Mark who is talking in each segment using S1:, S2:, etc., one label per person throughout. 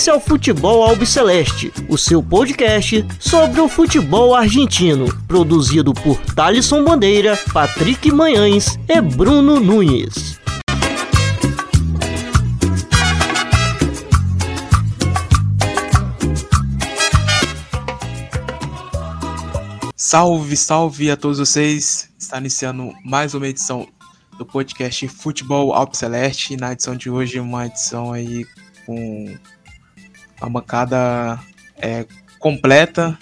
S1: Esse é o Futebol Albiceleste, o seu podcast sobre o futebol argentino, produzido por Thalisson Bandeira, Patrick Manhães e Bruno Nunes.
S2: Salve, salve a todos vocês! Está iniciando mais uma edição do podcast Futebol Albiceleste. Na edição de hoje, uma edição aí com uma bancada é, completa,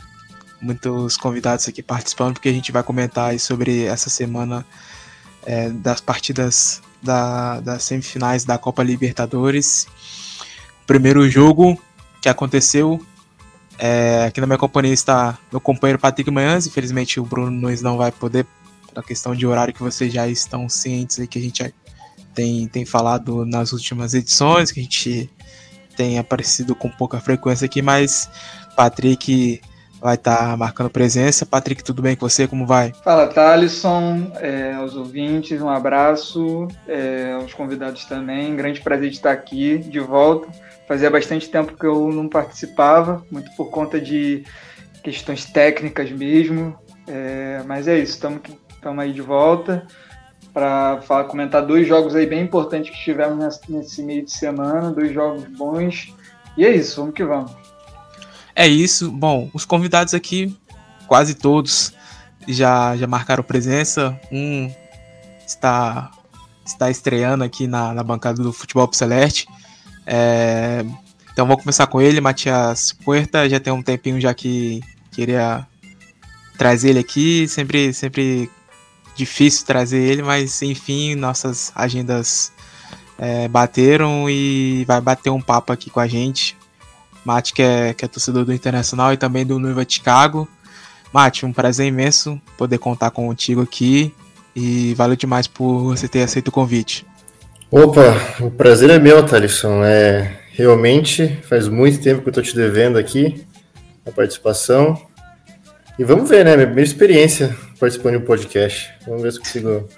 S2: muitos convidados aqui participando, porque a gente vai comentar sobre essa semana é, das partidas da, das semifinais da Copa Libertadores. Primeiro jogo que aconteceu. É, aqui na minha companhia está meu companheiro Patrick Manhãs. Infelizmente o Bruno Nunes não vai poder a questão de horário que vocês já estão cientes aí que a gente tem, tem falado nas últimas edições, que a gente tem aparecido com pouca frequência aqui, mas Patrick vai estar tá marcando presença. Patrick, tudo bem com você? Como vai?
S3: Fala, Thalisson, é, aos ouvintes, um abraço, é, aos convidados também. Grande prazer de estar aqui de volta. Fazia bastante tempo que eu não participava, muito por conta de questões técnicas mesmo. É, mas é isso, estamos Estamos aí de volta para comentar dois jogos aí bem importantes que tivemos nesse meio de semana, dois jogos bons. E é isso, vamos que vamos.
S2: É isso. Bom, os convidados aqui, quase todos, já, já marcaram presença. Um está, está estreando aqui na, na bancada do Futebol Celeste. É, então vou começar com ele, Matias Puerta. Já tem um tempinho já que queria trazer ele aqui. Sempre, sempre difícil trazer ele, mas enfim, nossas agendas é, bateram e vai bater um papo aqui com a gente. Mate, que é, que é torcedor do Internacional e também do Nueva Chicago. Mate, um prazer imenso poder contar contigo aqui e valeu demais por você ter aceito o convite.
S4: Opa, o prazer é meu, Thalisson. É, realmente faz muito tempo que eu estou te devendo aqui a participação. E vamos ver, né? Minha experiência participando de um podcast. Vamos ver se consigo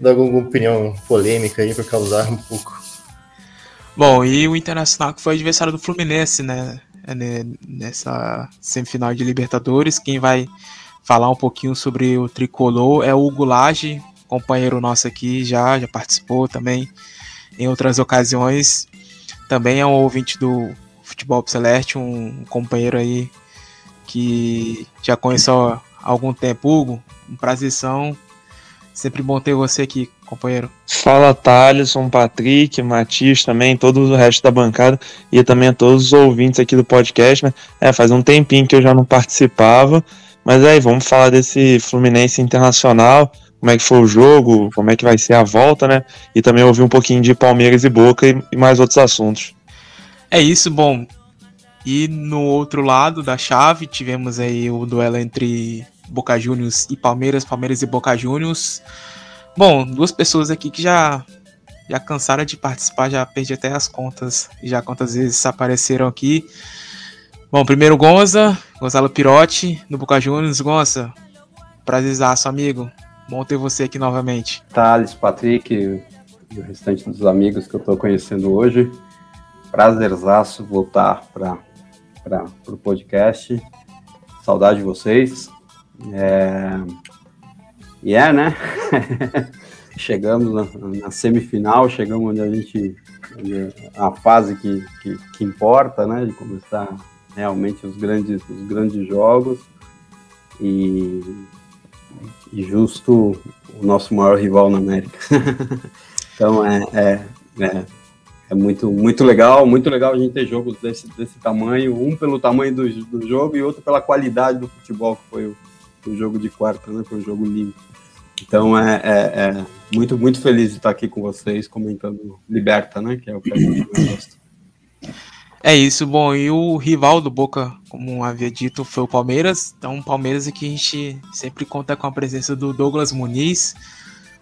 S4: dar alguma opinião polêmica aí para causar um pouco.
S2: Bom, e o Internacional que foi adversário do Fluminense, né? É, né? Nessa semifinal de Libertadores. Quem vai falar um pouquinho sobre o tricolor é o Hugo Lage, companheiro nosso aqui, já, já participou também em outras ocasiões. Também é um ouvinte do Futebol Celeste, um companheiro aí que já conheço há algum tempo. Hugo, um prazerzão. Sempre bom ter você aqui, companheiro.
S5: Fala, Thaleson, Patrick, Matias também, todo o resto da bancada e também a todos os ouvintes aqui do podcast, né? É, faz um tempinho que eu já não participava, mas aí, vamos falar desse Fluminense Internacional, como é que foi o jogo, como é que vai ser a volta, né? E também ouvir um pouquinho de Palmeiras e Boca e, e mais outros assuntos.
S2: É isso, bom. E no outro lado da chave, tivemos aí o duelo entre Boca Juniors e Palmeiras, Palmeiras e Boca Juniors. Bom, duas pessoas aqui que já já cansaram de participar, já perdi até as contas, já quantas vezes apareceram aqui. Bom, primeiro Gonza, Gonzalo Pirotti, no Boca Juniors. Gonza, prazerzaço, amigo. Bom ter você aqui novamente.
S6: Thales, Patrick e o restante dos amigos que eu estou conhecendo hoje. Prazerzaço voltar para para o podcast. Saudade de vocês. É... E é, né? chegamos na, na, semifinal, chegamos onde a gente. a fase que, que, que, importa, né? De começar realmente os grandes, os grandes jogos. E, e justo o nosso maior rival na América. então é, é, é é muito, muito legal, muito legal a gente ter jogos desse, desse tamanho, um pelo tamanho do, do jogo e outro pela qualidade do futebol, que foi o, o jogo de quarta, né? Foi um jogo limpo. Então é, é, é, muito, muito feliz de estar aqui com vocês comentando Liberta, né? Que é o que.
S2: É isso, bom, e o rival do Boca, como havia dito, foi o Palmeiras. Então, Palmeiras aqui a gente sempre conta com a presença do Douglas Muniz,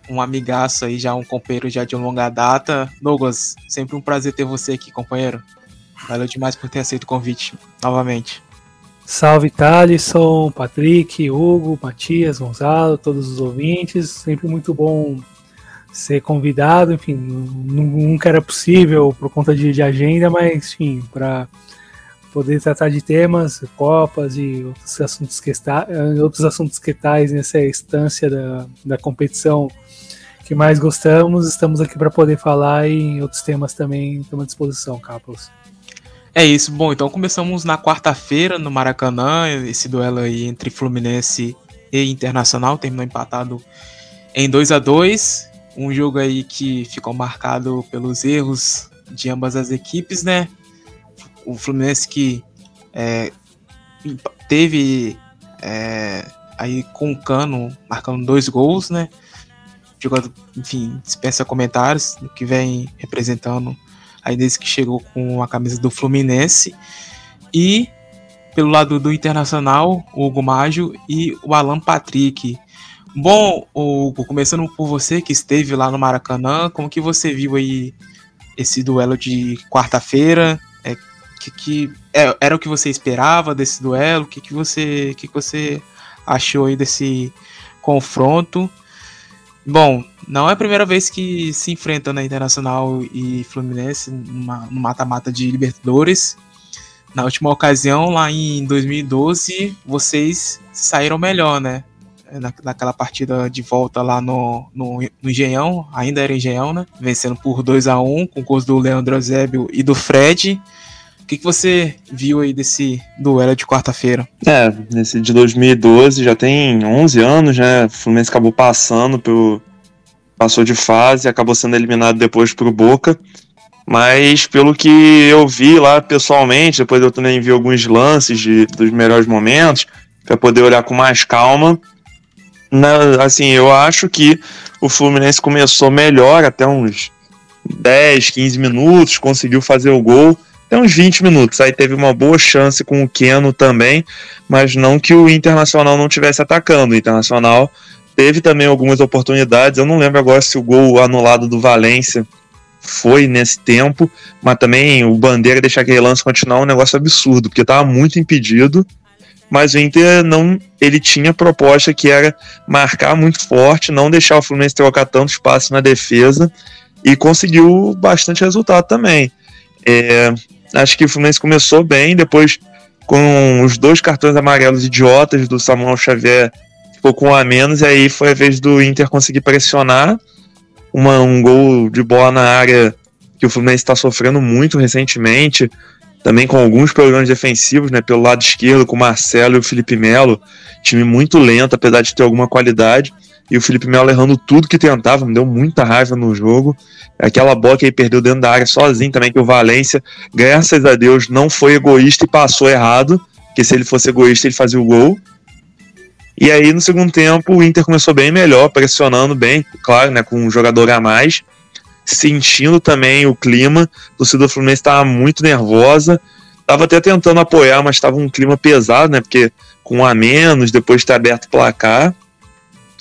S2: um amigaço aí, já um companheiro já de longa data. Douglas, sempre um prazer ter você aqui, companheiro. Valeu demais por ter aceito o convite novamente.
S7: Salve Thalisson, Patrick, Hugo, Matias, Gonzalo, todos os ouvintes. Sempre muito bom ser convidado, enfim, nunca era possível por conta de, de agenda, mas enfim, para poder tratar de temas, copas e outros assuntos que está, outros assuntos que tais nessa instância da, da competição que mais gostamos, estamos aqui para poder falar e em outros temas também estamos à disposição, Capos.
S2: É isso, bom, então começamos na quarta-feira no Maracanã, esse duelo aí entre Fluminense e Internacional, terminou empatado em 2 a 2 um jogo aí que ficou marcado pelos erros de ambas as equipes, né? O Fluminense que é, teve é, aí com o Cano marcando dois gols, né? Jogador, enfim, dispensa comentários do que vem representando aí desde que chegou com a camisa do Fluminense. E pelo lado do Internacional, o Hugo Mágio e o Alan Patrick. Bom, Hugo, começando por você que esteve lá no Maracanã, como que você viu aí esse duelo de quarta-feira? É, que, que é, era o que você esperava desse duelo? O que, que você que, que você achou aí desse confronto? Bom, não é a primeira vez que se enfrentam na Internacional e Fluminense no mata-mata de Libertadores. Na última ocasião, lá em 2012, vocês saíram melhor, né? Na, naquela partida de volta lá no, no, no, Engenhão, ainda era Engenhão, né? Vencendo por 2 a 1 com gols do Leandro Eusébio e do Fred. Que, que você viu aí desse duelo de quarta-feira?
S5: É, nesse de 2012 já tem 11 anos, né? O Fluminense acabou passando pelo. Passou de fase, acabou sendo eliminado depois pro Boca. Mas pelo que eu vi lá pessoalmente, depois eu também vi alguns lances de, dos melhores momentos, para poder olhar com mais calma. Na, assim, eu acho que o Fluminense começou melhor até uns 10, 15 minutos, conseguiu fazer o gol até uns 20 minutos. Aí teve uma boa chance com o Keno também, mas não que o Internacional não tivesse atacando. O Internacional teve também algumas oportunidades. Eu não lembro agora se o gol anulado do Valência foi nesse tempo, mas também o Bandeira deixar aquele lance continuar é um negócio absurdo, porque estava muito impedido, mas o Inter não, ele tinha proposta que era marcar muito forte, não deixar o Fluminense trocar tanto espaço na defesa e conseguiu bastante resultado também. É, acho que o Fluminense começou bem, depois com os dois cartões amarelos idiotas do Samuel Xavier ficou com um a menos e aí foi a vez do Inter conseguir pressionar. Uma, um gol de bola na área que o Fluminense está sofrendo muito recentemente, também com alguns problemas defensivos, né, pelo lado esquerdo, com o Marcelo e o Felipe Melo, time muito lento, apesar de ter alguma qualidade, e o Felipe Melo errando tudo que tentava, me deu muita raiva no jogo. Aquela bola que ele perdeu dentro da área sozinho também, que o Valência, graças a Deus, não foi egoísta e passou errado, que se ele fosse egoísta ele fazia o gol. E aí, no segundo tempo, o Inter começou bem melhor, pressionando bem, claro, né, com um jogador a mais, sentindo também o clima. A torcida do Fluminense estava muito nervosa, estava até tentando apoiar, mas estava um clima pesado, né, porque com um a menos, depois de ter aberto o placar.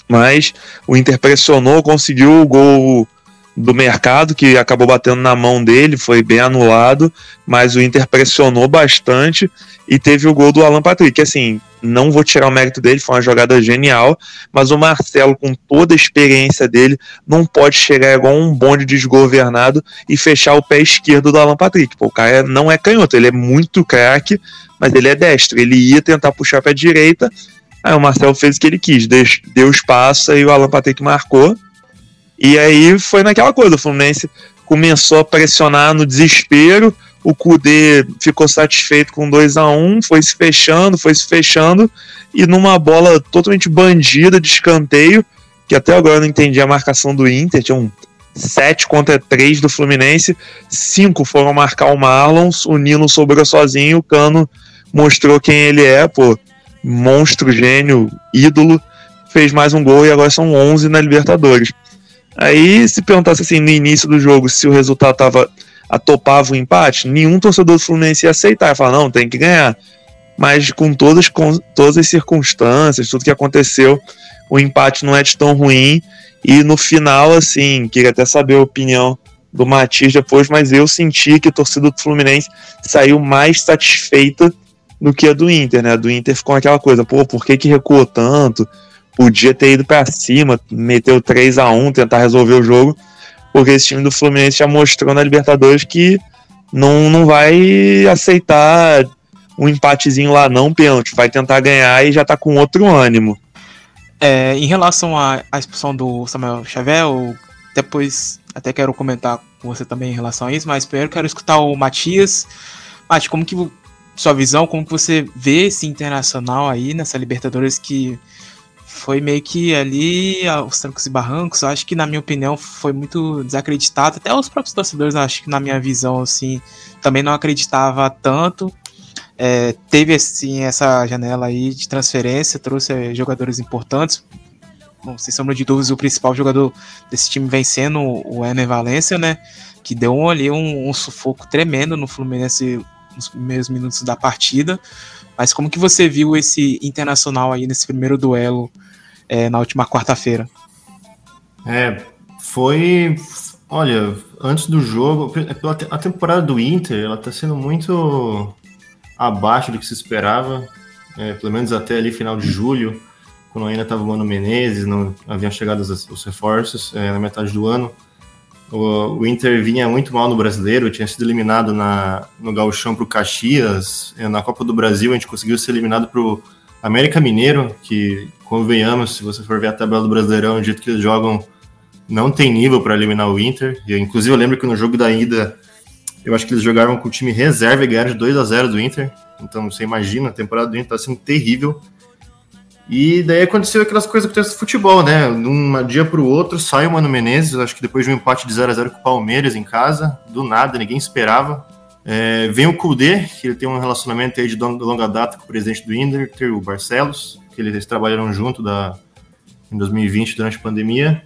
S5: Mas o Inter pressionou, conseguiu o gol do mercado, que acabou batendo na mão dele, foi bem anulado, mas o Inter pressionou bastante e teve o gol do Alan Patrick. Assim, não vou tirar o mérito dele, foi uma jogada genial, mas o Marcelo, com toda a experiência dele, não pode chegar igual um bonde desgovernado e fechar o pé esquerdo do Alan Patrick. Pô, o cara não é canhoto, ele é muito craque, mas ele é destro. Ele ia tentar puxar para a direita, aí o Marcelo fez o que ele quis, deu espaço e o Alan Patrick marcou. E aí foi naquela coisa, o Fluminense começou a pressionar no desespero, o Kudê ficou satisfeito com 2 a 1 um, foi se fechando, foi se fechando, e numa bola totalmente bandida de escanteio, que até agora eu não entendi a marcação do Inter, tinha um 7 contra 3 do Fluminense, 5 foram marcar o Marlon, o Nino sobrou sozinho, o Cano mostrou quem ele é, pô, monstro, gênio, ídolo, fez mais um gol e agora são 11 na Libertadores. Aí, se perguntasse assim no início do jogo se o resultado tava atopava o empate, nenhum torcedor do Fluminense ia aceitar, ia falar, não, tem que ganhar. Mas com todas, com todas as circunstâncias, tudo que aconteceu, o empate não é de tão ruim. E no final, assim, queria até saber a opinião do Matias depois, mas eu senti que a torcida do Fluminense saiu mais satisfeita do que a do Inter, né? A do Inter ficou aquela coisa, pô, por que, que recuou tanto? podia ter ido para cima, meteu 3 a 1 tentar resolver o jogo, porque esse time do Fluminense já mostrou na Libertadores que não, não vai aceitar um empatezinho lá, não, pênalti. Vai tentar ganhar e já tá com outro ânimo.
S2: É, em relação à, à expulsão do Samuel Xavier, depois até quero comentar com você também em relação a isso, mas primeiro quero escutar o Matias. Mati, como que sua visão, como que você vê esse internacional aí nessa Libertadores que foi meio que ali aos trancos e barrancos. Acho que, na minha opinião, foi muito desacreditado. Até os próprios torcedores, acho que, na minha visão, assim, também não acreditava tanto. É, teve, assim, essa janela aí de transferência, trouxe jogadores importantes. Bom, sem sombra de dúvidas, o principal jogador desse time vem sendo o Ener Valência, né? Que deu ali um, um sufoco tremendo no Fluminense nos primeiros minutos da partida. Mas como que você viu esse internacional aí nesse primeiro duelo é, na última quarta-feira?
S4: É, foi. Olha, antes do jogo, a temporada do Inter, ela tá sendo muito abaixo do que se esperava, é, pelo menos até ali final de julho, quando ainda estava o Mano Menezes, não haviam chegado os, os reforços é, na metade do ano. O, o, Inter vinha muito mal no brasileiro, tinha sido eliminado na, no Gauchão para o Caxias. É, na Copa do Brasil, a gente conseguiu ser eliminado para o América Mineiro, que, convenhamos, se você for ver a tabela do Brasileirão, o jeito que eles jogam, não tem nível para eliminar o Inter. E, inclusive, eu lembro que no jogo da ida, eu acho que eles jogaram com o time reserva e ganharam de 2 a 0 do Inter. Então, você imagina, a temporada do Inter está sendo terrível. E daí aconteceu aquelas coisas que acontecem no futebol, né? De um dia para o outro sai o Mano Menezes, acho que depois de um empate de 0 a 0 com o Palmeiras em casa, do nada, ninguém esperava. É, vem o Kudê, que ele tem um relacionamento aí de longa data com o presidente do Inter, o Barcelos, que eles trabalharam junto da, em 2020 durante a pandemia.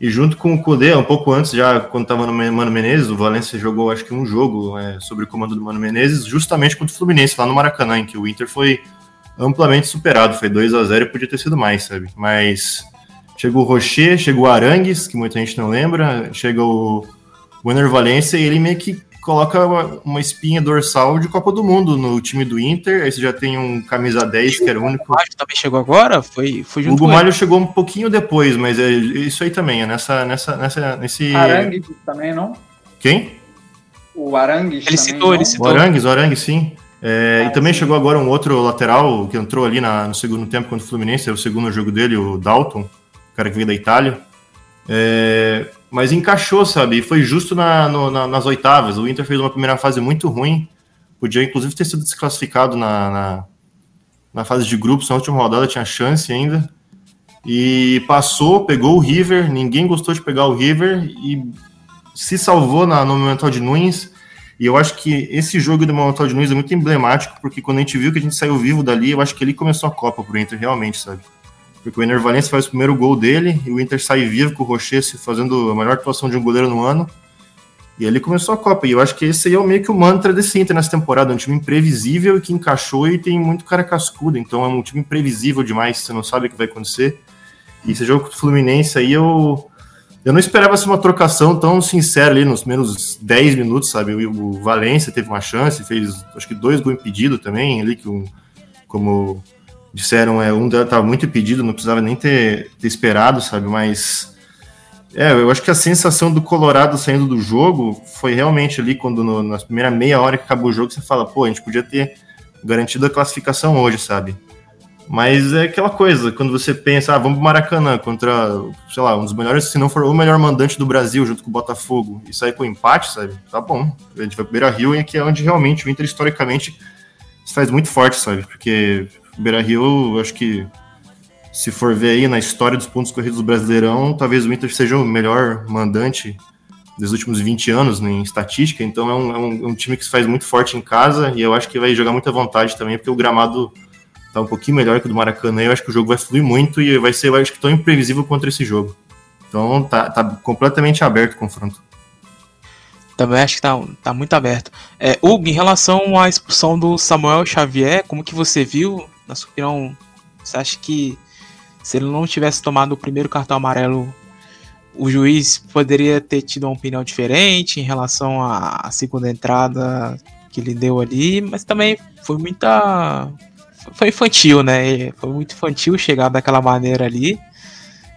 S4: E junto com o Kudê, um pouco antes, já quando estava no Mano Menezes, o Valência jogou acho que um jogo é, sobre o comando do Mano Menezes, justamente contra o Fluminense, lá no Maracanã, em que o Inter foi amplamente superado. Foi 2 a 0 e podia ter sido mais, sabe? Mas chegou o Rocher, chegou o Arangues, que muita gente não lembra, chegou o Ener Valência e ele meio que coloca uma, espinha dorsal de Copa do Mundo no time do Inter. Aí você já tem um camisa 10, que era o único. O
S2: também chegou agora? Foi, foi junto
S4: o Hugo Mário chegou um pouquinho depois, mas é isso aí também, é nessa, nessa, nessa, nesse.
S3: Arangues também, não?
S4: Quem?
S3: O Arangues.
S2: Ele
S3: também,
S2: citou,
S3: não?
S2: ele citou.
S4: O Arangues, o Arangues, sim. É, e também chegou agora um outro lateral que entrou ali na, no segundo tempo contra o Fluminense, é o segundo jogo dele, o Dalton, o cara que veio da Itália. É, mas encaixou, sabe? E foi justo na, no, na, nas oitavas. O Inter fez uma primeira fase muito ruim, podia inclusive ter sido desclassificado na, na, na fase de grupos, na última rodada tinha chance ainda. E passou, pegou o River, ninguém gostou de pegar o River e se salvou na, no Monumental de Nunes e eu acho que esse jogo do Monumental de Nunes é muito emblemático, porque quando a gente viu que a gente saiu vivo dali, eu acho que ali começou a Copa pro Inter, realmente, sabe? Porque o Ener Valencia faz o primeiro gol dele, e o Inter sai vivo com o Rocher fazendo a melhor atuação de um goleiro no ano. E ali começou a Copa. E eu acho que esse aí é meio que o mantra desse Inter nessa temporada. Um time imprevisível que encaixou e tem muito cara cascudo. Então é um time imprevisível demais, você não sabe o que vai acontecer. E esse jogo com o Fluminense aí eu eu não esperava ser uma trocação tão sincera ali nos menos 10 minutos, sabe? O, o Valência teve uma chance, fez acho que dois gols impedidos também, ali que um, como disseram, é, um estava muito impedido, não precisava nem ter, ter esperado, sabe? Mas é, eu acho que a sensação do Colorado saindo do jogo foi realmente ali quando no, na primeira meia hora que acabou o jogo, você fala, pô, a gente podia ter garantido a classificação hoje, sabe? Mas é aquela coisa, quando você pensa, ah, vamos pro Maracanã contra, sei lá, um dos melhores, se não for o melhor mandante do Brasil, junto com o Botafogo, e sair com empate, sabe? Tá bom. A gente vai pro Beira Rio, e aqui é onde realmente o Inter, historicamente, se faz muito forte, sabe? Porque o Beira Rio, acho que, se for ver aí na história dos pontos corridos do Brasileirão, talvez o Inter seja o melhor mandante dos últimos 20 anos né, em estatística, então é um, é um, é um time que se faz muito forte em casa, e eu acho que vai jogar muita vontade também, porque o gramado tá um pouquinho melhor que o do Maracanã. Eu acho que o jogo vai fluir muito e vai ser, eu acho que, tão imprevisível contra esse jogo. Então tá, tá completamente aberto o confronto.
S2: Também acho que tá, tá muito aberto. É, Hugo, em relação à expulsão do Samuel Xavier, como que você viu? Na sua opinião, você acha que se ele não tivesse tomado o primeiro cartão amarelo, o juiz poderia ter tido uma opinião diferente em relação à segunda entrada que ele deu ali, mas também foi muita foi infantil, né? Foi muito infantil chegar daquela maneira ali,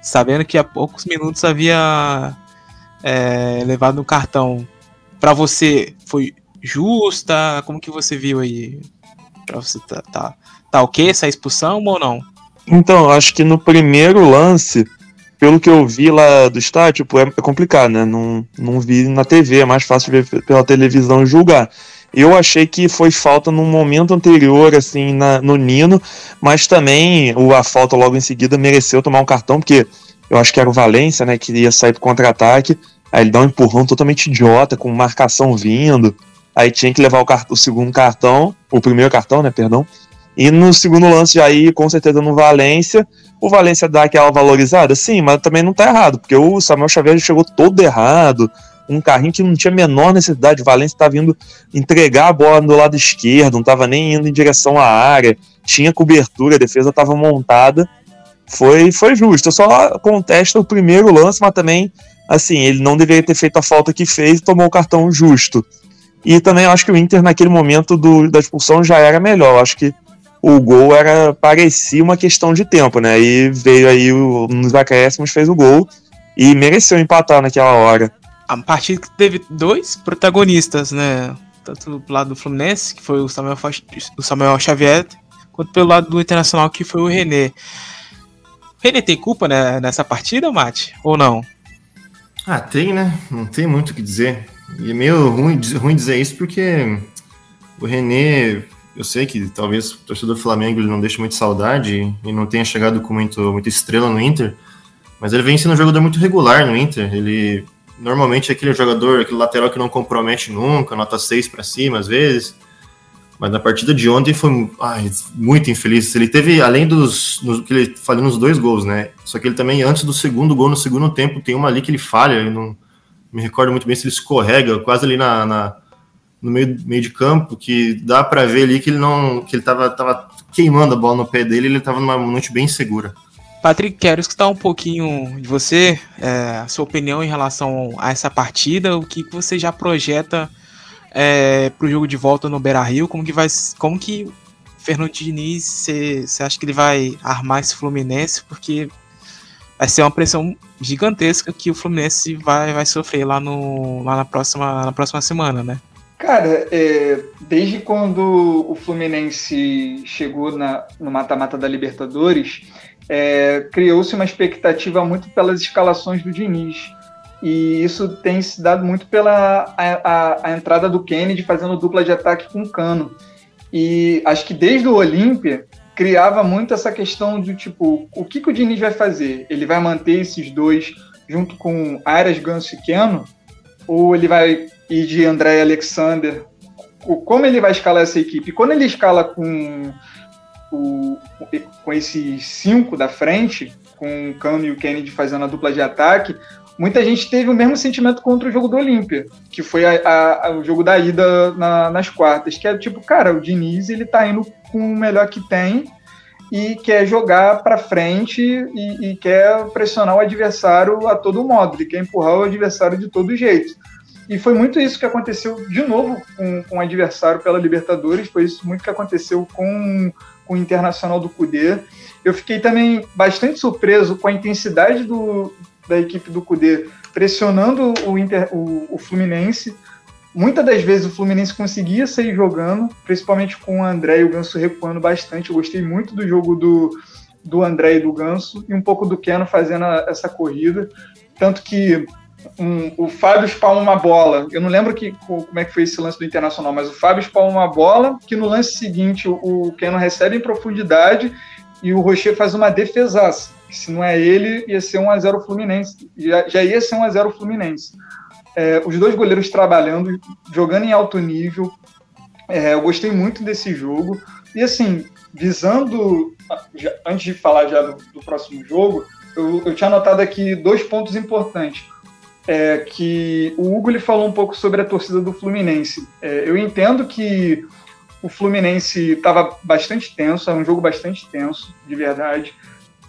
S2: sabendo que há poucos minutos havia é, levado um cartão. Para você, foi justa? Como que você viu aí? Pra você tá, tá, tá ok essa expulsão ou não?
S5: Então, acho que no primeiro lance, pelo que eu vi lá do estádio, tipo, é, é complicado, né? Não, não vi na TV, é mais fácil ver pela televisão julgar. Eu achei que foi falta num momento anterior, assim, na, no Nino, mas também o, a falta logo em seguida mereceu tomar um cartão, porque eu acho que era o Valência, né, que ia sair pro contra-ataque, aí ele dá um empurrão totalmente idiota, com marcação vindo, aí tinha que levar o, o segundo cartão, o primeiro cartão, né, perdão, e no segundo lance aí, com certeza no Valência, o Valência dá aquela valorizada, sim, mas também não tá errado, porque o Samuel Xavier chegou todo errado, um carrinho que não tinha a menor necessidade. O Valência estava vindo entregar a bola do lado esquerdo, não estava nem indo em direção à área, tinha cobertura, a defesa estava montada. Foi, foi justo. Eu só contesto o primeiro lance, mas também, assim, ele não deveria ter feito a falta que fez e tomou o cartão justo. E também acho que o Inter, naquele momento do, da expulsão, já era melhor. Eu acho que o gol era parecia uma questão de tempo, né? E veio aí o, nos acréscimos, fez o gol e mereceu empatar naquela hora
S2: a partida que teve dois protagonistas, né? Tanto do lado do Fluminense, que foi o Samuel, o Samuel Xavier, quanto pelo lado do Internacional, que foi o René. O René tem culpa né, nessa partida, Mate? Ou não?
S4: Ah, tem, né? Não tem muito o que dizer. E é meio ruim, ruim dizer isso porque o René, eu sei que talvez o torcedor do Flamengo ele não deixe muito saudade e não tenha chegado com muito, muita estrela no Inter, mas ele vem sendo um jogador muito regular no Inter. Ele normalmente é aquele jogador, aquele lateral que não compromete nunca, nota 6 para cima às vezes. Mas na partida de ontem foi ai, muito infeliz. Ele teve, além dos. Que ele falhou nos dois gols, né? Só que ele também, antes do segundo gol, no segundo tempo, tem uma ali que ele falha. Eu não me recordo muito bem se ele escorrega, quase ali na, na no meio, meio de campo, que dá para ver ali que ele não. que ele tava, tava queimando a bola no pé dele, ele tava numa noite bem segura.
S2: Patrick, quero escutar um pouquinho de você, é, a sua opinião em relação a essa partida, o que você já projeta é, para o jogo de volta no Beira Rio, como que vai, como que Fernando Diniz, você acha que ele vai armar esse Fluminense, porque vai ser uma pressão gigantesca que o Fluminense vai, vai sofrer lá, no, lá na, próxima, na próxima semana, né?
S3: Cara, é, desde quando o Fluminense chegou na, no mata-mata da Libertadores, é, criou-se uma expectativa muito pelas escalações do Diniz. E isso tem se dado muito pela a, a, a entrada do Kennedy fazendo dupla de ataque com o Cano. E acho que desde o Olímpia criava muito essa questão de tipo, o que, que o Diniz vai fazer? Ele vai manter esses dois junto com Arias, Ganso e Keno? Ou ele vai ir de André e Alexander? Como ele vai escalar essa equipe? Quando ele escala com o, com esses cinco da frente, com o Cano e o Kennedy fazendo a dupla de ataque, muita gente teve o mesmo sentimento contra o jogo do Olímpia, que foi a, a, o jogo da ida na, nas quartas, que é tipo, cara, o Diniz ele tá indo com o melhor que tem e quer jogar para frente e, e, quer pressionar o adversário a todo modo, ele quer empurrar o adversário de todo jeito. E foi muito isso que aconteceu de novo com, com o adversário pela Libertadores, foi isso muito que aconteceu com o Internacional do Cudê. Eu fiquei também bastante surpreso com a intensidade do, da equipe do Cudê pressionando o, Inter, o, o Fluminense. Muitas das vezes o Fluminense conseguia sair jogando, principalmente com o André e o Ganso recuando bastante. Eu gostei muito do jogo do, do André e do Ganso e um pouco do Keno fazendo a, essa corrida. Tanto que um, o Fábio espalma uma bola. Eu não lembro que, como é que foi esse lance do Internacional, mas o Fábio espalma uma bola que no lance seguinte o, o Keno recebe em profundidade e o Rocher faz uma defesaça. Se não é ele, ia ser 1x0 Fluminense. Já, já ia ser 1x0 Fluminense. É, os dois goleiros trabalhando, jogando em alto nível. É, eu gostei muito desse jogo. E assim, visando, já, antes de falar já do, do próximo jogo, eu, eu tinha anotado aqui dois pontos importantes é que o Hugo ele falou um pouco sobre a torcida do Fluminense. É, eu entendo que o Fluminense estava bastante tenso, era um jogo bastante tenso, de verdade.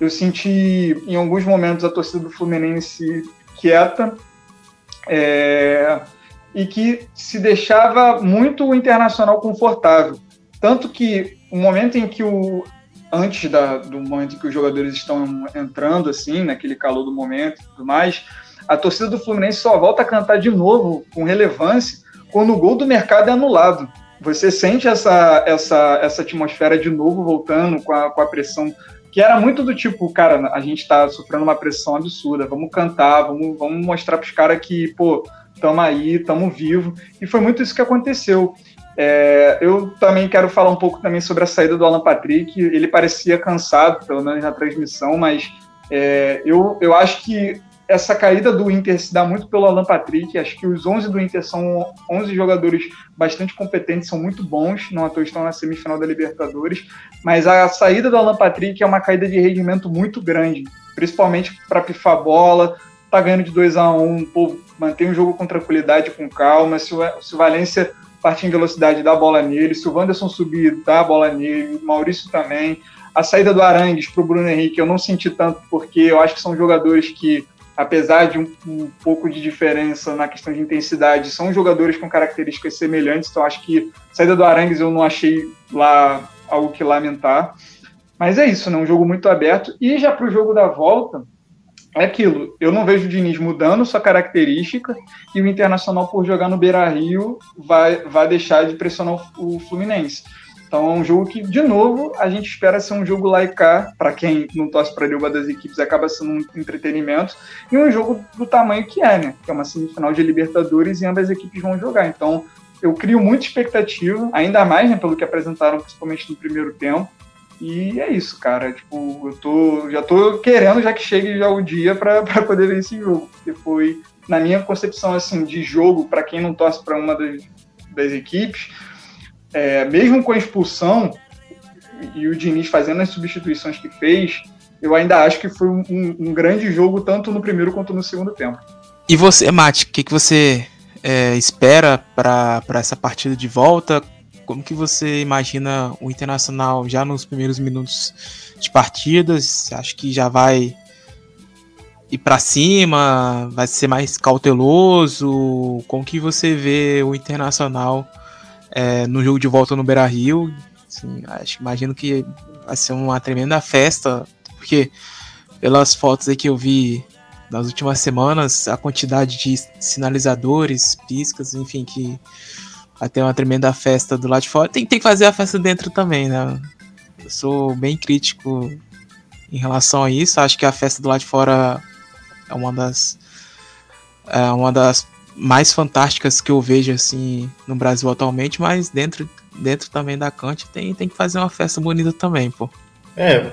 S3: Eu senti em alguns momentos a torcida do Fluminense quieta é, e que se deixava muito o internacional confortável. Tanto que o momento em que o. Antes da, do momento em que os jogadores estão entrando, assim, naquele calor do momento e tudo mais, a torcida do Fluminense só volta a cantar de novo, com relevância, quando o gol do mercado é anulado. Você sente essa, essa, essa atmosfera de novo voltando com a, com a pressão que era muito do tipo, cara, a gente tá sofrendo uma pressão absurda, vamos cantar, vamos, vamos mostrar pros caras que, pô, tamo aí, tamo vivo. E foi muito isso que aconteceu. É, eu também quero falar um pouco também sobre a saída do Alan Patrick. Ele parecia cansado, pelo menos na transmissão, mas é, eu, eu acho que essa caída do Inter se dá muito pelo Alan Patrick. Acho que os 11 do Inter são 11 jogadores bastante competentes, são muito bons. Não à toa estão na semifinal da Libertadores. Mas a saída do Alan Patrick é uma caída de rendimento muito grande, principalmente para pifar bola. Tá ganhando de 2 a 1 um, mantém o jogo com tranquilidade, com calma. Se o, se Valência partir em velocidade, dá a bola nele. Se o Wanderson subir, dá a bola nele. O Maurício também. A saída do Arangues para o Bruno Henrique eu não senti tanto, porque eu acho que são jogadores que apesar de um, um, pouco de diferença na questão de intensidade, são jogadores com características semelhantes, então acho que saída do Arangues eu não achei lá algo que lamentar. Mas é isso, né? um jogo muito aberto. E já para o jogo da volta, é aquilo. Eu não vejo o Diniz mudando sua característica e o Internacional, por jogar no Beira Rio, vai, vai deixar de pressionar o Fluminense. Então é um jogo que, de novo, a gente espera ser um jogo cá, para quem não torce para nenhuma das equipes, acaba sendo um entretenimento, e um jogo do tamanho que é, né? Que é uma semifinal de Libertadores e ambas as equipes vão jogar. Então eu crio muita expectativa, ainda mais né, pelo que apresentaram, principalmente no primeiro tempo. E é isso, cara. Tipo, eu tô, já tô querendo já que chegue já o dia para poder ver esse jogo, porque foi, na minha concepção assim, de jogo, para quem não torce para uma das, das equipes, é, mesmo com a expulsão e o Diniz fazendo as substituições que fez, eu ainda acho que foi um, um grande jogo, tanto no primeiro quanto no segundo tempo.
S2: E você, Mate, o que, que você é, espera para essa partida de volta? Como que você imagina o Internacional já nos primeiros minutos de partidas? Acho que já vai ir para cima, vai ser mais cauteloso? Como que você vê o Internacional é, no jogo de volta no Beira Rio. Assim, acho, imagino que vai ser uma tremenda festa, porque pelas fotos aí que eu vi nas últimas semanas, a quantidade de sinalizadores, piscas, enfim, que vai ter uma tremenda festa do lado de fora. Tem, tem que fazer a festa dentro também, né? Eu sou bem crítico em relação a isso. Acho que a festa do lado de fora é uma das é uma das mais fantásticas que eu vejo assim no Brasil atualmente, mas dentro, dentro também da Cante tem, tem que fazer uma festa bonita também, pô.
S4: É,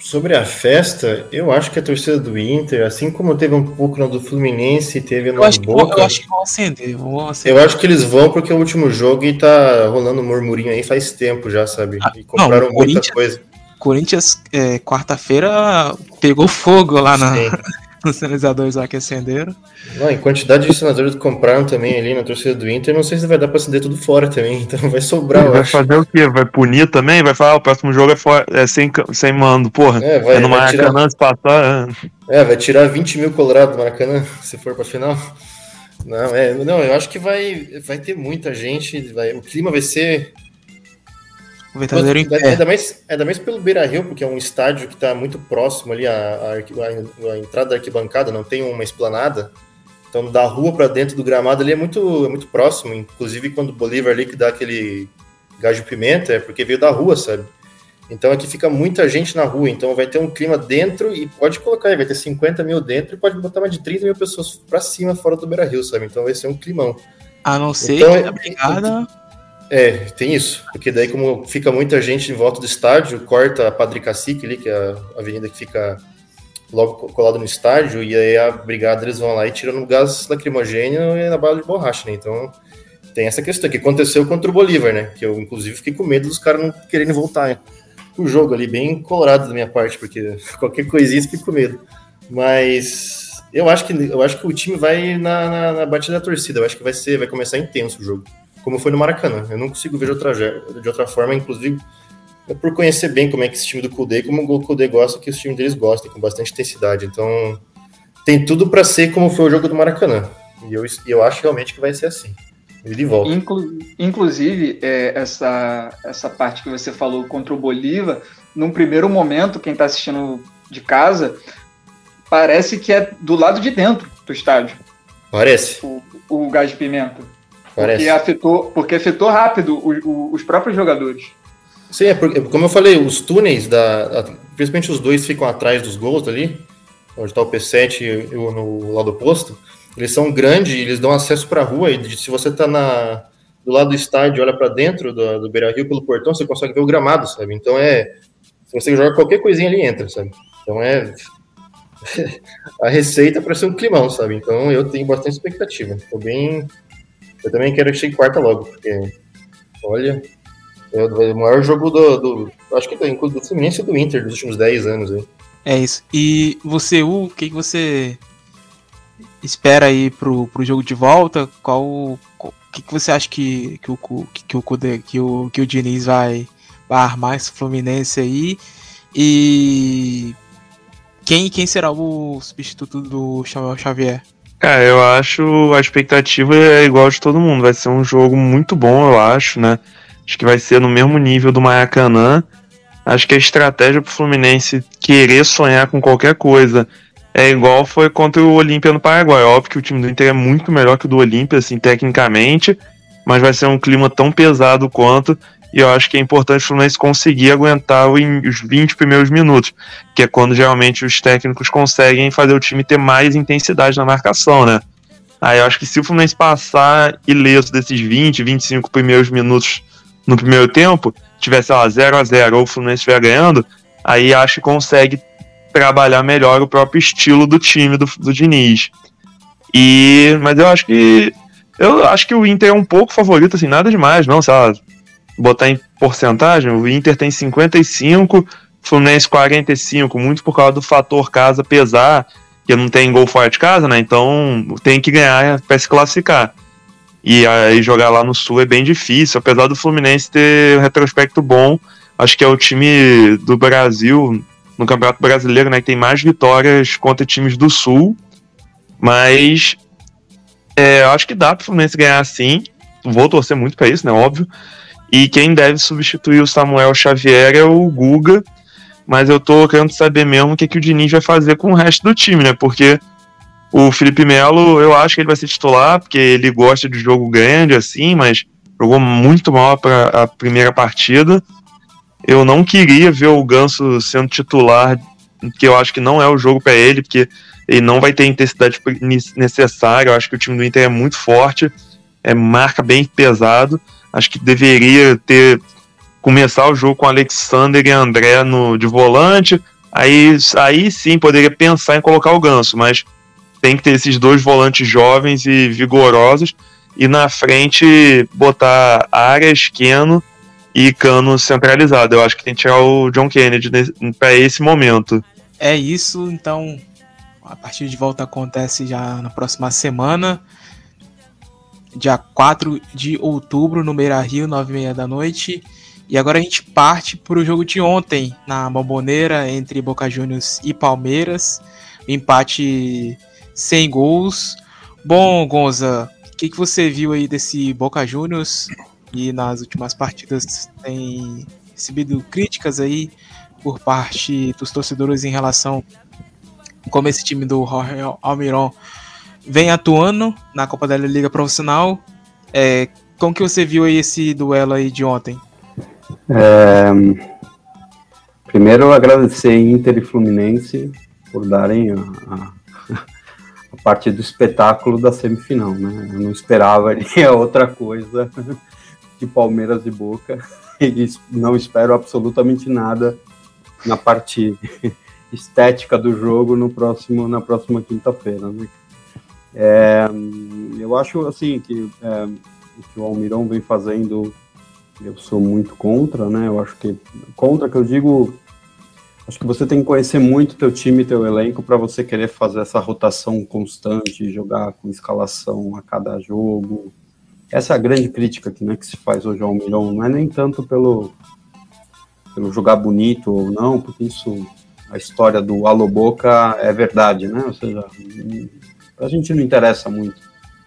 S4: sobre a festa, eu acho que a torcida do Inter, assim como teve um pouco na do Fluminense, teve no Boca.
S2: eu acho que vão acender, vão acender.
S4: Eu acho que eles vão porque é o último jogo e tá rolando um murmurinho aí faz tempo já, sabe?
S2: Ah,
S4: e compraram não, muita coisa.
S2: Corinthians, é, quarta-feira, pegou fogo lá na, os sinalizadores lá que acenderam.
S4: Não, em quantidade de sinalizadores que compraram também ali na torcida do Inter, não sei se vai dar pra acender tudo fora também, então vai sobrar.
S5: Vai fazer o quê? Vai punir também? Vai falar, ah, o próximo jogo é, fora, é sem, sem mando, porra. É, vai, é no Maracanã se passar.
S4: É. é, vai tirar 20 mil colorados do Maracanã, se for pra final. Não, é, não, eu acho que vai, vai ter muita gente, vai, o clima vai ser
S2: o verdadeiro
S4: inferno. Ainda mais, ainda mais pelo Beira Rio, porque é um estádio que está muito próximo ali, a, a, a, entrada da arquibancada não tem uma esplanada. Então, da rua para dentro do gramado ali é muito, é muito próximo. Inclusive, quando o Bolívar ali que dá aquele gás de pimenta, é porque veio da rua, sabe? Então aqui fica muita gente na rua, então vai ter um clima dentro e pode colocar aí, vai ter 50 mil dentro e pode botar mais de 30 mil pessoas para cima fora do Beira Rio, sabe? Então vai ser um climão.
S2: A não ser então, que a brigada
S4: é, tem isso. Porque daí, como fica muita gente em volta do estádio, corta a Padre Cacique ali, que é a avenida que fica logo colado no estádio, e aí a brigada eles vão lá e tiram no gás lacrimogêneo e na bala de borracha, né? Então tem essa questão que aconteceu contra o Bolívar, né? Que eu, inclusive, fiquei com medo dos caras não quererem voltar né? o jogo ali, bem colorado da minha parte, porque qualquer coisinha eu fico com medo. Mas eu acho que eu acho que o time vai na, na, na batida da torcida, eu acho que vai ser, vai começar intenso o jogo como foi no Maracanã. Eu não consigo ver de outra, de outra forma, inclusive é por conhecer bem como é que esse time do Kudê, como o Kudê gosta, que os times deles gostam, com bastante intensidade. Então, tem tudo para ser como foi o jogo do Maracanã. E eu, eu acho realmente que vai ser assim. E de volta.
S3: Inclu inclusive, é, essa, essa parte que você falou contra o Bolívar, num primeiro momento, quem está assistindo de casa, parece que é do lado de dentro do estádio.
S4: Parece.
S3: O, o gás de pimenta.
S4: Parece.
S3: Porque afetou, porque afetou rápido o, o, os próprios jogadores.
S4: Sim, é porque, como eu falei, os túneis, da, principalmente os dois ficam atrás dos gols ali, onde está o P7 e o no lado oposto, eles são grandes, eles dão acesso para a rua, e se você está na, do lado do estádio, olha para dentro do, do Beira-Rio pelo portão, você consegue ver o gramado, sabe? Então é, se você joga qualquer coisinha ali entra, sabe? Então é a receita para ser um climão, sabe? Então eu tenho bastante expectativa. Tô bem. Eu também quero que chegue quarta logo, porque olha, é o maior jogo do, do acho que do, do Fluminense e do Inter dos últimos 10 anos aí.
S2: É isso. E você, o que, você espera aí pro, pro jogo de volta? Qual o que, que você acha que, que, o, que, que, o, que, o, que o Diniz vai, vai armar esse Fluminense aí? E quem, quem será o substituto do Xavier?
S5: Cara, eu acho a expectativa é igual de todo mundo. Vai ser um jogo muito bom, eu acho, né? Acho que vai ser no mesmo nível do Maracanã. Acho que a estratégia pro Fluminense querer sonhar com qualquer coisa é igual foi contra o Olímpia no Paraguai. Óbvio que o time do Inter é muito melhor que o do Olímpia, assim, tecnicamente, mas vai ser um clima tão pesado quanto. E eu acho que é importante o Fluminense conseguir aguentar os 20 primeiros minutos, que é quando geralmente os técnicos conseguem fazer o time ter mais intensidade na marcação, né? Aí eu acho que se o Fluminense passar ileso desses 20, 25 primeiros minutos no primeiro tempo, tivesse sei lá, 0 a 0 ou o Fluminense estiver ganhando, aí acho que consegue trabalhar melhor o próprio estilo do time do, do Diniz. E, mas eu acho que eu acho que o Inter é um pouco favorito, assim, nada demais, não, sei lá, botar em porcentagem, o Inter tem 55, Fluminense 45, muito por causa do fator casa pesar, que não tem gol fora de casa, né? Então tem que ganhar para se classificar. E aí jogar lá no Sul é bem difícil, apesar do Fluminense ter um retrospecto bom. Acho que é o time do Brasil no Campeonato Brasileiro, né, que tem mais vitórias contra times do Sul. Mas é, acho que dá para o Fluminense ganhar sim. Vou torcer muito para isso, né? Óbvio. E quem deve substituir o Samuel Xavier é o Guga. Mas eu tô querendo saber mesmo o que, que o Diniz vai fazer com o resto do time, né? Porque o Felipe Melo, eu acho que ele vai ser titular, porque ele gosta de jogo grande, assim, mas jogou muito mal para a primeira partida. Eu não queria ver o Ganso sendo titular, que eu acho que não é o jogo para ele, porque ele não vai ter a intensidade necessária. Eu acho que o time do Inter é muito forte, é marca bem pesado. Acho que deveria ter começar o jogo com Alexander e André no, de volante. Aí, aí sim poderia pensar em colocar o Ganso, mas tem que ter esses dois volantes jovens e vigorosos. E na frente botar Arias, Keno e Cano centralizado. Eu acho que tem que tirar o John Kennedy para esse momento.
S2: É isso, então a partida de volta acontece já na próxima semana dia 4 de outubro, no Beira Rio, 9h30 da noite. E agora a gente parte para o jogo de ontem, na Bomboneira, entre Boca Juniors e Palmeiras. Empate sem gols. Bom, Gonza, o que, que você viu aí desse Boca Juniors? E nas últimas partidas tem recebido críticas aí por parte dos torcedores em relação como esse time do Almiron vem atuando na Copa da Liga Profissional. É, como que você viu aí esse duelo aí de ontem?
S6: É, primeiro agradecer Inter e Fluminense por darem a, a, a, parte do espetáculo da semifinal, né? Eu não esperava outra coisa de Palmeiras e Boca e não espero absolutamente nada na parte estética do jogo no próximo na próxima quinta-feira, né? É, eu acho assim que é, o que o Almirão vem fazendo, eu sou muito contra, né? Eu acho que contra que eu digo, acho que você tem que conhecer muito teu time, teu elenco para você querer fazer essa rotação constante, jogar com escalação a cada jogo. Essa é a grande crítica que, né, que se faz hoje ao Almirão. Não é nem tanto pelo pelo jogar bonito ou não, porque isso a história do Alô Boca é verdade, né? Ou seja, a gente não interessa muito.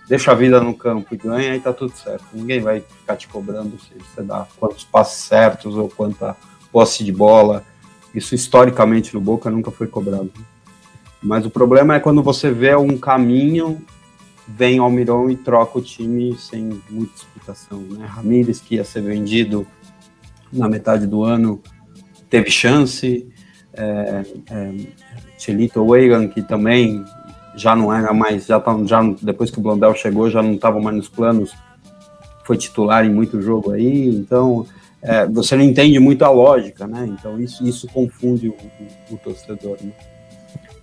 S6: deixa a vida no campo e ganha e tá tudo certo. Ninguém vai ficar te cobrando se você dá quantos passes certos ou quanta posse de bola. Isso historicamente no Boca nunca foi cobrado. Mas o problema é quando você vê um caminho, vem Almirão e troca o time sem muita explicação. Né? Ramires, que ia ser vendido na metade do ano, teve chance. É, é, Chelito que também já não era mais, já, tá, já depois que o Blondel chegou, já não estava mais nos planos, foi titular em muito jogo aí, então é, você não entende muito a lógica, né? Então isso, isso confunde o, o, o torcedor. Né?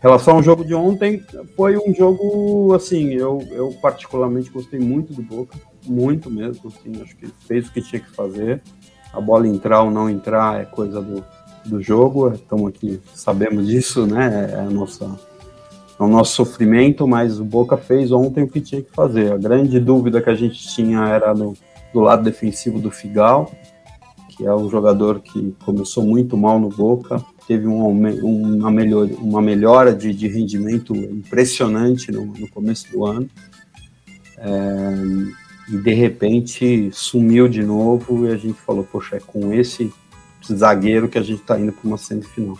S6: Em relação ao jogo de ontem, foi um jogo assim, eu, eu particularmente gostei muito do Boca, muito mesmo, assim, acho que fez o que tinha que fazer. A bola entrar ou não entrar é coisa do, do jogo, estamos aqui, sabemos disso, né? É a nossa é o nosso sofrimento, mas o Boca fez ontem o que tinha que fazer. A grande dúvida que a gente tinha era no, do lado defensivo do Figal, que é um jogador que começou muito mal no Boca, teve um, uma, melhor, uma melhora de, de rendimento impressionante no, no, começo do ano. É, e de repente sumiu de novo e a gente falou, poxa, é com esse zagueiro que a gente está indo para uma semifinal.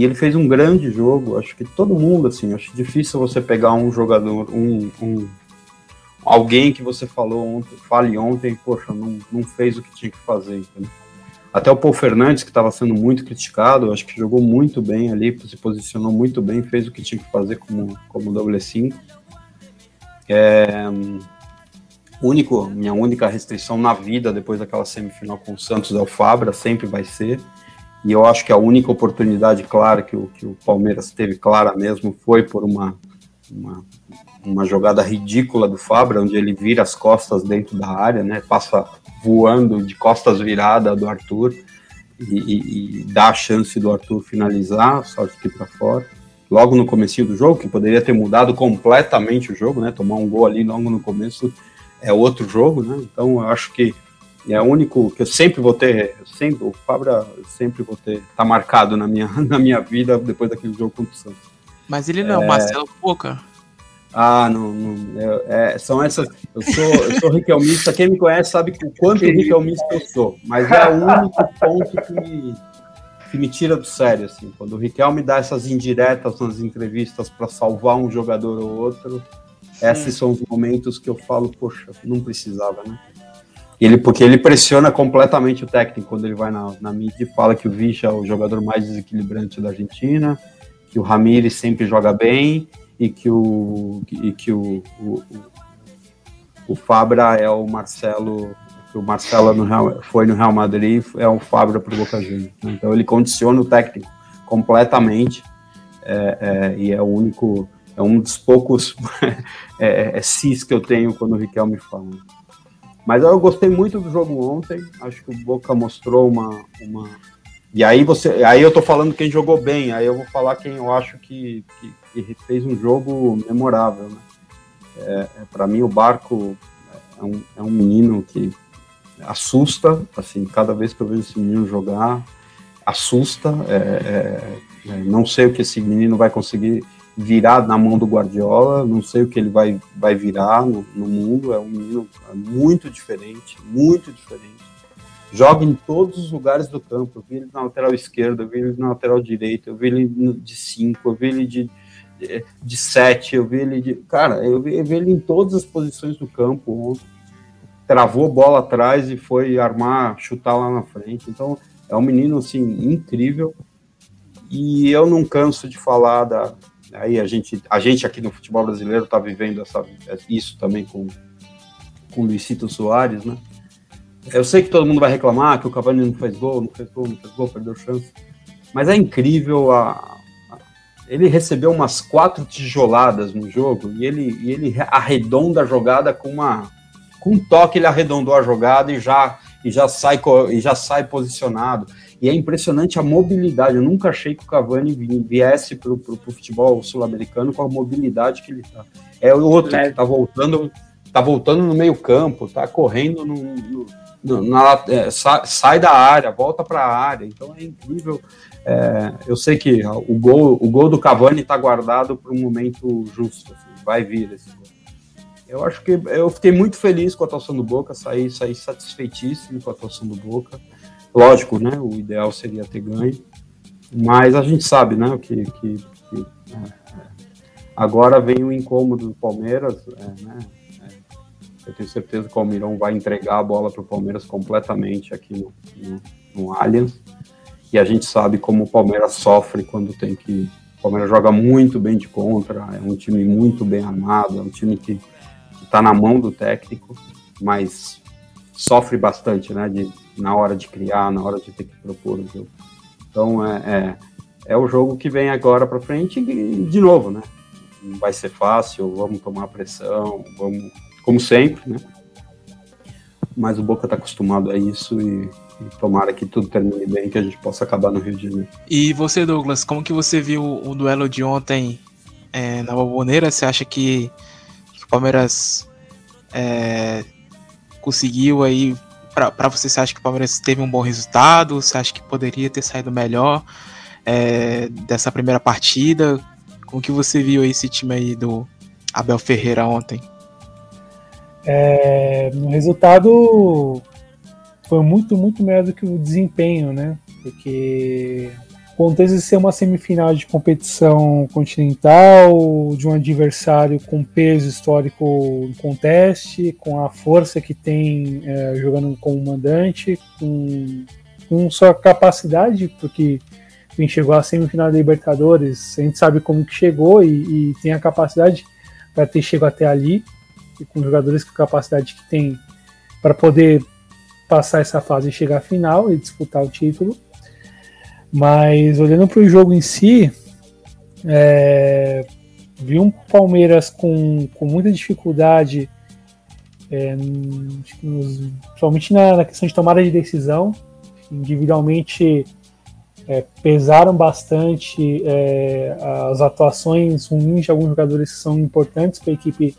S6: E ele fez um grande jogo, acho que todo mundo, assim, acho difícil você pegar um jogador, um, um alguém que você falou ontem, fale ontem, poxa, não, não fez o que tinha que fazer, entendeu? Até o Paul Fernandes, que estava sendo muito criticado, acho que jogou muito bem ali, se posicionou muito bem, fez o que tinha que fazer como, como 5. É, único, minha única restrição na vida depois daquela semifinal com o Santos é o Fabra, sempre vai ser. E eu acho que a única oportunidade clara que o, que o Palmeiras teve clara mesmo foi por uma, uma, uma jogada ridícula do Fabra, onde ele vira as costas dentro da área, né? Passa voando de costas virada do Arthur e, e, e dá a chance do Arthur finalizar, sorte aqui para fora. Logo no começo do jogo, que poderia ter mudado completamente o jogo, né? Tomar um gol ali logo no começo é outro jogo, né? Então eu acho que é o único que eu sempre vou ter, sempre, o Fabra sempre vou ter, tá marcado na minha, na minha vida depois daquele jogo contra o Santos.
S2: Mas ele não é, o Marcelo Boca?
S6: Ah, não, não é, são essas. Eu sou, eu sou riquelmista. Quem me conhece sabe o quanto riquelmista eu sou. Mas é o único ponto que me, que me tira do sério, assim. Quando o Riquelme dá essas indiretas nas entrevistas para salvar um jogador ou outro, Sim. esses são os momentos que eu falo, poxa, não precisava, né? Ele, porque ele pressiona completamente o técnico quando ele vai na, na mídia e fala que o Vicha é o jogador mais desequilibrante da Argentina, que o Ramires sempre joga bem e que o, e que o, o, o Fabra é o Marcelo, que o Marcelo no Real, foi no Real Madrid, é o Fabra para o Boca Juniors. Né? Então ele condiciona o técnico completamente é, é, e é o único, é um dos poucos é, é, cis que eu tenho quando o Riquelme fala. Mas eu gostei muito do jogo ontem. Acho que o Boca mostrou uma. uma... E aí você. Aí eu tô falando quem jogou bem, aí eu vou falar quem eu acho que, que, que fez um jogo memorável. Né? É, é para mim o Barco é um, é um menino que assusta, assim, cada vez que eu vejo esse menino jogar, assusta. É, é, é não sei o que esse menino vai conseguir virar na mão do Guardiola, não sei o que ele vai, vai virar no, no mundo, é um menino muito diferente, muito diferente. Joga em todos os lugares do campo, eu vi ele na lateral esquerda, eu vi ele na lateral direita, eu vi ele de 5, eu vi ele de de 7, eu vi ele de. Cara, eu vi, eu vi ele em todas as posições do campo. Travou bola atrás e foi armar, chutar lá na frente. Então, é um menino assim incrível. E eu não canso de falar da, Aí a gente, a gente aqui no futebol brasileiro está vivendo essa, isso também com, com o Luizito Soares, né? Eu sei que todo mundo vai reclamar que o Cavani não fez gol, não fez gol, não fez gol, perdeu chance. Mas é incrível a ele recebeu umas quatro tijoladas no jogo e ele, e ele arredonda a jogada com uma com um toque ele arredondou a jogada e já e já sai e já sai posicionado. E é impressionante a mobilidade. Eu nunca achei que o Cavani viesse para o futebol sul-americano com a mobilidade que ele está. É o outro que está voltando, tá voltando no meio campo, está correndo no, no, no na, é, sai, da área, volta para a área. Então é incrível. É, eu sei que o gol, o gol do Cavani está guardado para um momento justo. Assim, vai vir esse. Eu acho que eu fiquei muito feliz com a atuação do Boca, saí, saí satisfeitíssimo com a atuação do Boca. Lógico, né? O ideal seria ter ganho, mas a gente sabe, né? Que, que, que é, agora vem o incômodo do Palmeiras, é, né? É, eu tenho certeza que o Almirão vai entregar a bola para o Palmeiras completamente aqui no, no, no Allianz. E a gente sabe como o Palmeiras sofre quando tem que. O Palmeiras joga muito bem de contra, é um time muito bem armado, é um time que está na mão do técnico, mas sofre bastante, né? De, na hora de criar, na hora de ter que propor o jogo. Então é, é, é o jogo que vem agora para frente e, de novo, né? Não vai ser fácil, vamos tomar pressão, vamos, como sempre, né? Mas o Boca está acostumado a isso e, tomara que tudo termine bem, que a gente possa acabar no Rio de Janeiro.
S2: E você, Douglas, como que você viu o duelo de ontem é, na Boboneira? Você acha que Palmeiras é, conseguiu aí. Para você, você acha que o Palmeiras teve um bom resultado? Você acha que poderia ter saído melhor é, dessa primeira partida? Como que você viu esse time aí do Abel Ferreira ontem?
S7: É, no resultado foi muito, muito melhor do que o desempenho, né? Porque contexto ser uma semifinal de competição continental, de um adversário com peso histórico em conteste, com a força que tem é, jogando como mandante, com, com sua capacidade, porque quem chegou à semifinal da Libertadores, a gente sabe como que chegou e, e tem a capacidade para ter chegado até ali, e com jogadores com capacidade que tem para poder passar essa fase e chegar à final e disputar o título. Mas olhando para o jogo em si, é, vi um Palmeiras com, com muita dificuldade, é, nos, principalmente na, na, questão de tomada de decisão. Individualmente é, pesaram bastante é, as atuações ruins de alguns jogadores que são importantes para a equipe,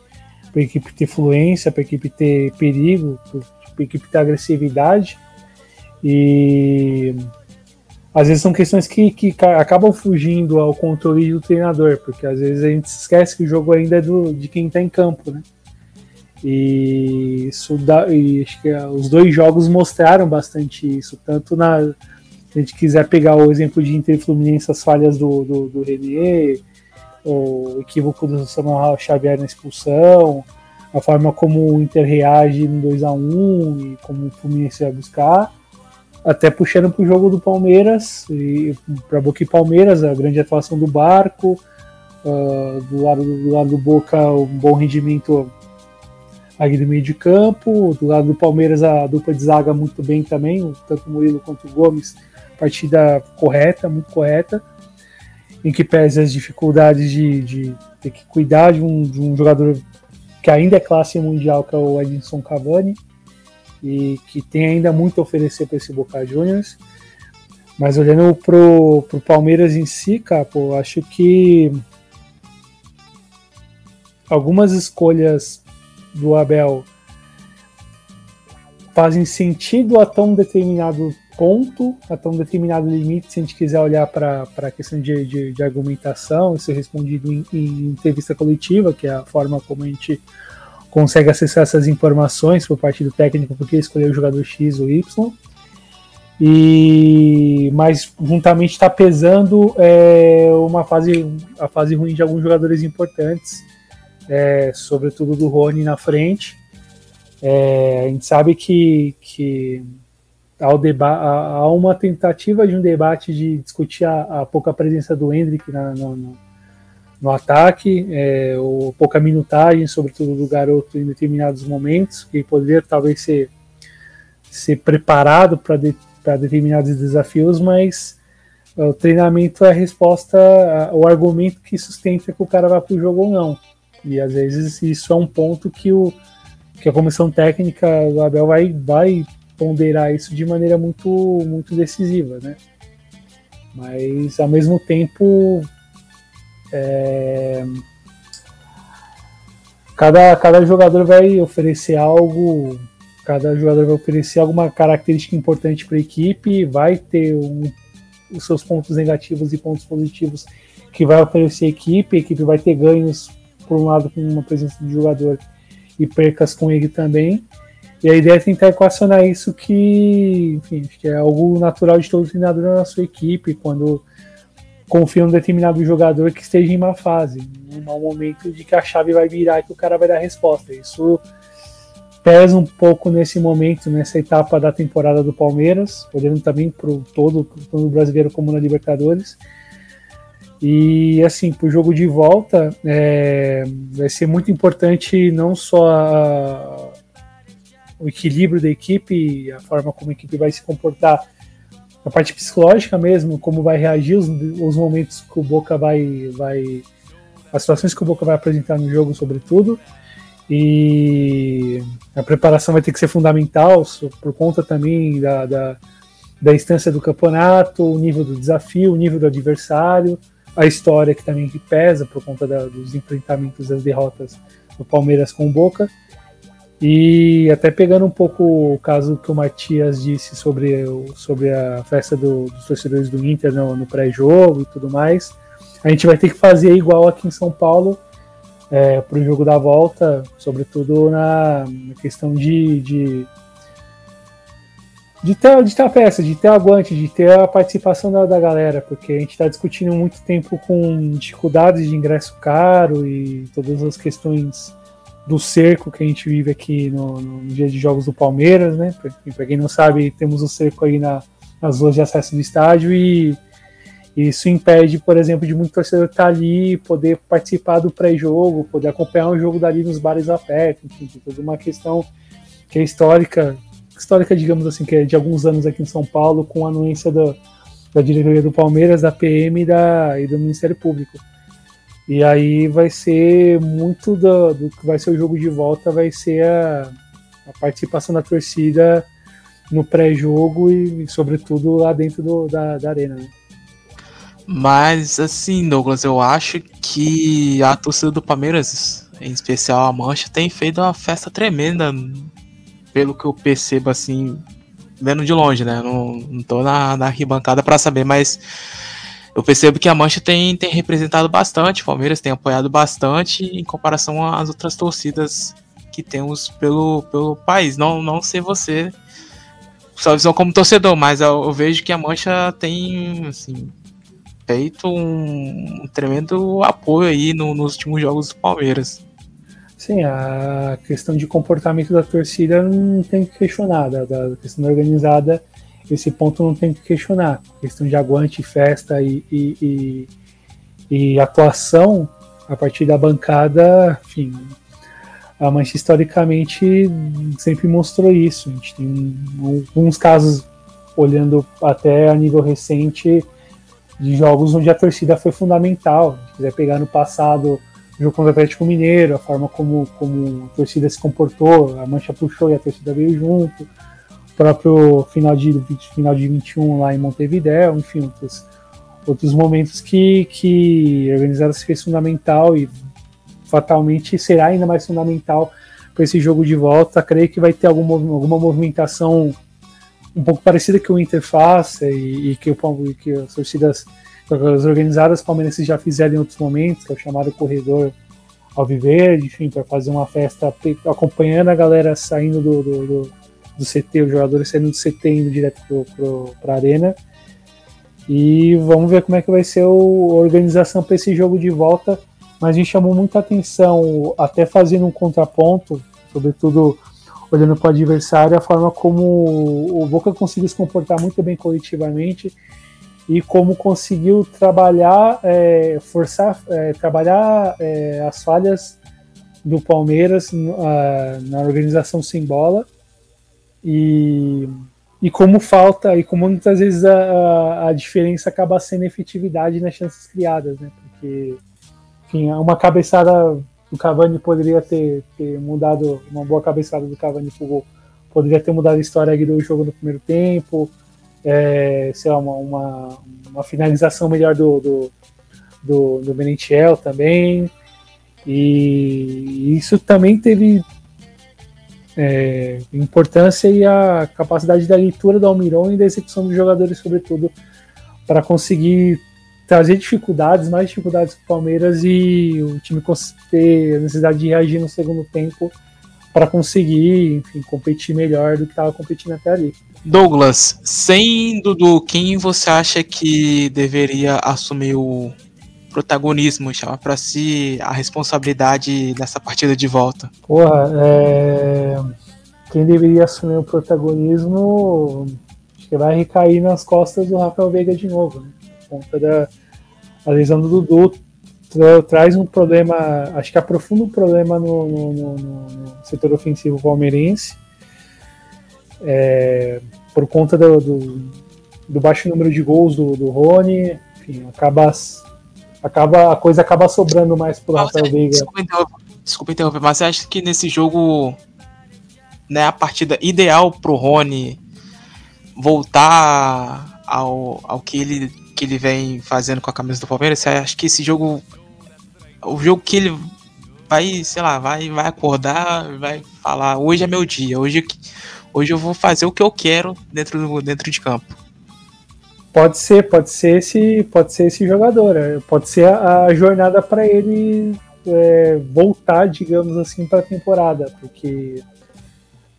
S7: equipe ter fluência, para a equipe ter perigo, para a equipe ter agressividade. E às vezes são questões que, que acabam fugindo ao controle do treinador, porque às vezes a gente esquece que o jogo ainda é do, de quem está em campo, né? E isso dá, e acho que é, os dois jogos mostraram bastante isso, tanto na se a gente quiser pegar o exemplo de Inter Fluminense, as falhas do, do, do Renier, o equívoco do Samuel Xavier na expulsão, a forma como o Inter reage no 2 a 1 e como o Fluminense vai buscar, até puxando para o jogo do Palmeiras, e para Boca e Palmeiras, a grande atuação do Barco, uh, do, lado, do lado do Boca, um bom rendimento ali do meio de campo, do lado do Palmeiras, a dupla de zaga muito bem também, tanto o Murilo quanto o Gomes, partida correta, muito correta, em que pese as dificuldades de, de ter que cuidar de um, de um jogador que ainda é classe mundial, que é o Edinson Cavani, e que tem ainda muito a oferecer para esse Boca Juniors. Mas olhando pro, pro Palmeiras em si, capo, acho que algumas escolhas do Abel fazem sentido a tão determinado ponto, a tão determinado limite, se a gente quiser olhar para a questão de, de, de, argumentação, isso é respondido em, em entrevista coletiva, que é a forma como a gente consegue acessar essas informações por parte do técnico porque escolheu o jogador X ou Y. E mas juntamente está pesando é, uma fase a fase ruim de alguns jogadores importantes, é, sobretudo do Rony na frente. É, a gente sabe que, que há, uma tentativa de um debate de discutir a, a pouca presença do Hendrick na, na, no ataque, é, ou pouca minutagem, sobretudo do garoto em determinados momentos, que poderia talvez ser, ser preparado para de, determinados desafios, mas é, o treinamento é a resposta, o argumento que sustenta que o cara vai para o jogo ou não. E às vezes isso é um ponto que, o, que a comissão técnica do Abel vai, vai ponderar isso de maneira muito, muito decisiva, né? Mas ao mesmo tempo é... Cada, cada jogador vai oferecer algo, cada jogador vai oferecer alguma característica importante para a equipe, vai ter um, os seus pontos negativos e pontos positivos que vai oferecer a equipe, a equipe vai ter ganhos, por um lado, com uma presença de jogador e percas com ele também. E a ideia é tentar equacionar isso que, enfim, que é algo natural de todo treinador na sua equipe, quando confia em um determinado jogador que esteja em uma fase, um mau momento de que a chave vai virar e que o cara vai dar resposta. Isso pesa um pouco nesse momento, nessa etapa da temporada do Palmeiras, olhando também para o todo, todo brasileiro como na Libertadores. E assim, para o jogo de volta, é, vai ser muito importante não só a, o equilíbrio da equipe, a forma como a equipe vai se comportar, a parte psicológica mesmo, como vai reagir os, os momentos que o Boca vai, vai. as situações que o Boca vai apresentar no jogo, sobretudo e a preparação vai ter que ser fundamental por conta também da, da, da instância do campeonato, o nível do desafio, o nível do adversário, a história que também pesa por conta da, dos enfrentamentos, das derrotas do Palmeiras com o Boca. E até pegando um pouco o caso que o Matias disse sobre, sobre a festa do, dos torcedores do Inter no, no pré-jogo e tudo mais, a gente vai ter que fazer igual aqui em São Paulo é, para o jogo da volta, sobretudo na, na questão de, de, de, ter, de ter a peça, de ter aguante, de ter a participação da, da galera, porque a gente está discutindo muito tempo com dificuldades de ingresso caro e todas as questões do cerco que a gente vive aqui no, no dia de jogos do Palmeiras, né? Para quem não sabe, temos o cerco aí na, nas ruas de acesso do estádio e isso impede, por exemplo, de muito torcedor estar tá ali, poder participar do pré-jogo, poder acompanhar o jogo dali nos bares abertos, enfim, tem toda uma questão que é histórica, histórica, digamos assim, que é de alguns anos aqui em São Paulo, com a anuência da, da diretoria do Palmeiras, da PM e, da, e do Ministério Público. E aí vai ser muito do, do que vai ser o jogo de volta, vai ser a, a participação da torcida no pré-jogo e, sobretudo, lá dentro do, da, da arena. Né?
S2: Mas, assim, Douglas, eu acho que a torcida do Palmeiras, em especial a Mancha, tem feito uma festa tremenda, pelo que eu percebo, assim, vendo de longe, né? Não, não tô na, na arquibancada para saber, mas eu percebo que a Mancha tem, tem representado bastante, o Palmeiras tem apoiado bastante em comparação às outras torcidas que temos pelo, pelo país. Não, não sei você, sua visão como torcedor, mas eu, eu vejo que a Mancha tem, assim, feito um, um tremendo apoio aí no, nos últimos jogos do Palmeiras.
S7: Sim, a questão de comportamento da torcida não tem que questionar, da, da questão organizada, esse ponto não tem que questionar. Questão de aguante, festa e, e, e, e atuação a partir da bancada, enfim, a Mancha historicamente sempre mostrou isso. A gente tem alguns casos, olhando até a nível recente, de jogos onde a torcida foi fundamental. Se quiser pegar no passado o jogo contra o Atlético Mineiro, a forma como, como a torcida se comportou, a mancha puxou e a torcida veio junto, próprio final de, final de 21 lá em Montevideo, enfim, outros, outros momentos que, que organizada se fez fundamental e fatalmente será ainda mais fundamental para esse jogo de volta. Creio que vai ter alguma, alguma movimentação um pouco parecida que o Inter faz e, e que, o, que as torcidas as organizadas palmeirenses já fizeram em outros momentos, que é o chamado corredor alviverde, enfim, para fazer uma festa acompanhando a galera saindo do, do, do, do CT, os jogadores saindo do CT indo direto para a arena. E vamos ver como é que vai ser a organização para esse jogo de volta. Mas me chamou muita atenção, até fazendo um contraponto, sobretudo olhando para o adversário, a forma como o Boca conseguiu se comportar muito bem coletivamente e como conseguiu trabalhar, é, forçar, é, trabalhar é, as falhas do Palmeiras a, na organização sem bola e, e como falta e como muitas vezes a, a diferença acaba sendo efetividade nas chances criadas, né? Porque enfim, uma cabeçada o Cavani poderia ter, ter mudado, uma boa cabeçada do Cavani pro gol, poderia ter mudado a história do jogo no primeiro tempo, é, sei lá, uma, uma, uma finalização melhor do, do, do, do também, e isso também teve é, importância e a capacidade da leitura do Almiron e da execução dos jogadores, sobretudo, para conseguir trazer dificuldades, mais dificuldades para o Palmeiras e o time ter a necessidade de reagir no segundo tempo para conseguir, enfim, competir melhor do que estava competindo até ali.
S2: Douglas, sem Dudu, quem você acha que deveria assumir o protagonismo, chamar para si a responsabilidade nessa partida de volta?
S7: Porra, é... quem deveria assumir o protagonismo acho que vai recair nas costas do Rafael Veiga de novo, né? Por conta da a lesão do Dudu tra traz um problema, acho que aprofunda um problema no, no, no, no setor ofensivo palmeirense. É, por conta do, do, do, baixo número de gols do, do Rony, enfim, acaba acaba, a coisa acaba sobrando mais pro mas Rafael Veiga. Desculpa
S2: interromper, desculpa interromper, mas você acha que nesse jogo né, a partida ideal pro Rony voltar ao, ao que, ele, que ele vem fazendo com a camisa do Palmeiras? Você acha que esse jogo. O jogo que ele vai, sei lá, vai, vai acordar, vai falar, hoje é meu dia, hoje, hoje eu vou fazer o que eu quero dentro, do, dentro de campo.
S7: Pode ser, pode ser esse, pode ser esse jogador. É, pode ser a, a jornada para ele é, voltar, digamos assim, para a temporada, porque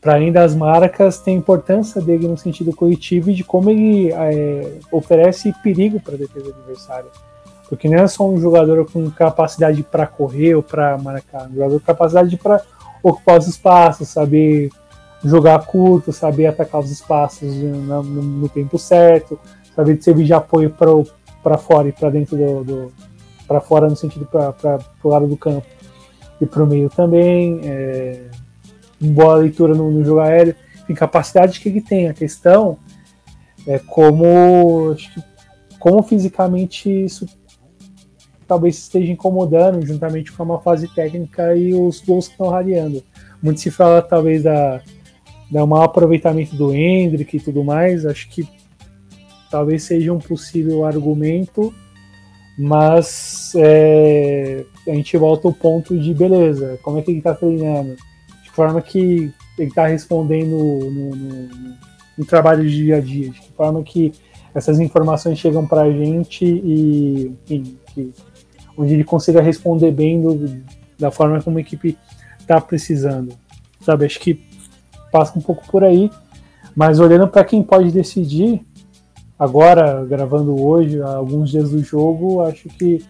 S7: para além das marcas tem importância dele no sentido coletivo e de como ele é, oferece perigo para a defesa adversária. Porque não é só um jogador com capacidade para correr ou para marcar, um jogador com capacidade para ocupar os espaços, saber jogar curto, saber atacar os espaços no, no tempo certo, saber de servir de apoio para fora e para dentro do, do para fora no sentido para o lado do campo e para o meio também, é, boa leitura no, no jogo aéreo, em capacidade que ele tem. A questão é como como fisicamente isso talvez esteja incomodando, juntamente com uma fase técnica e os gols que estão radiando. Muito se fala talvez da, da mau aproveitamento do Hendrick e tudo mais. Acho que talvez seja um possível argumento, mas é, a gente volta ao ponto de beleza, como é que ele está treinando, de forma que ele está respondendo no, no, no, trabalho de dia a dia, de que forma que essas informações chegam para a gente e enfim, que, onde ele consiga responder bem do, da forma como a equipe está precisando. Sabe, acho que passa um pouco por aí, mas olhando para quem pode decidir, agora, gravando hoje, alguns dias do jogo, acho que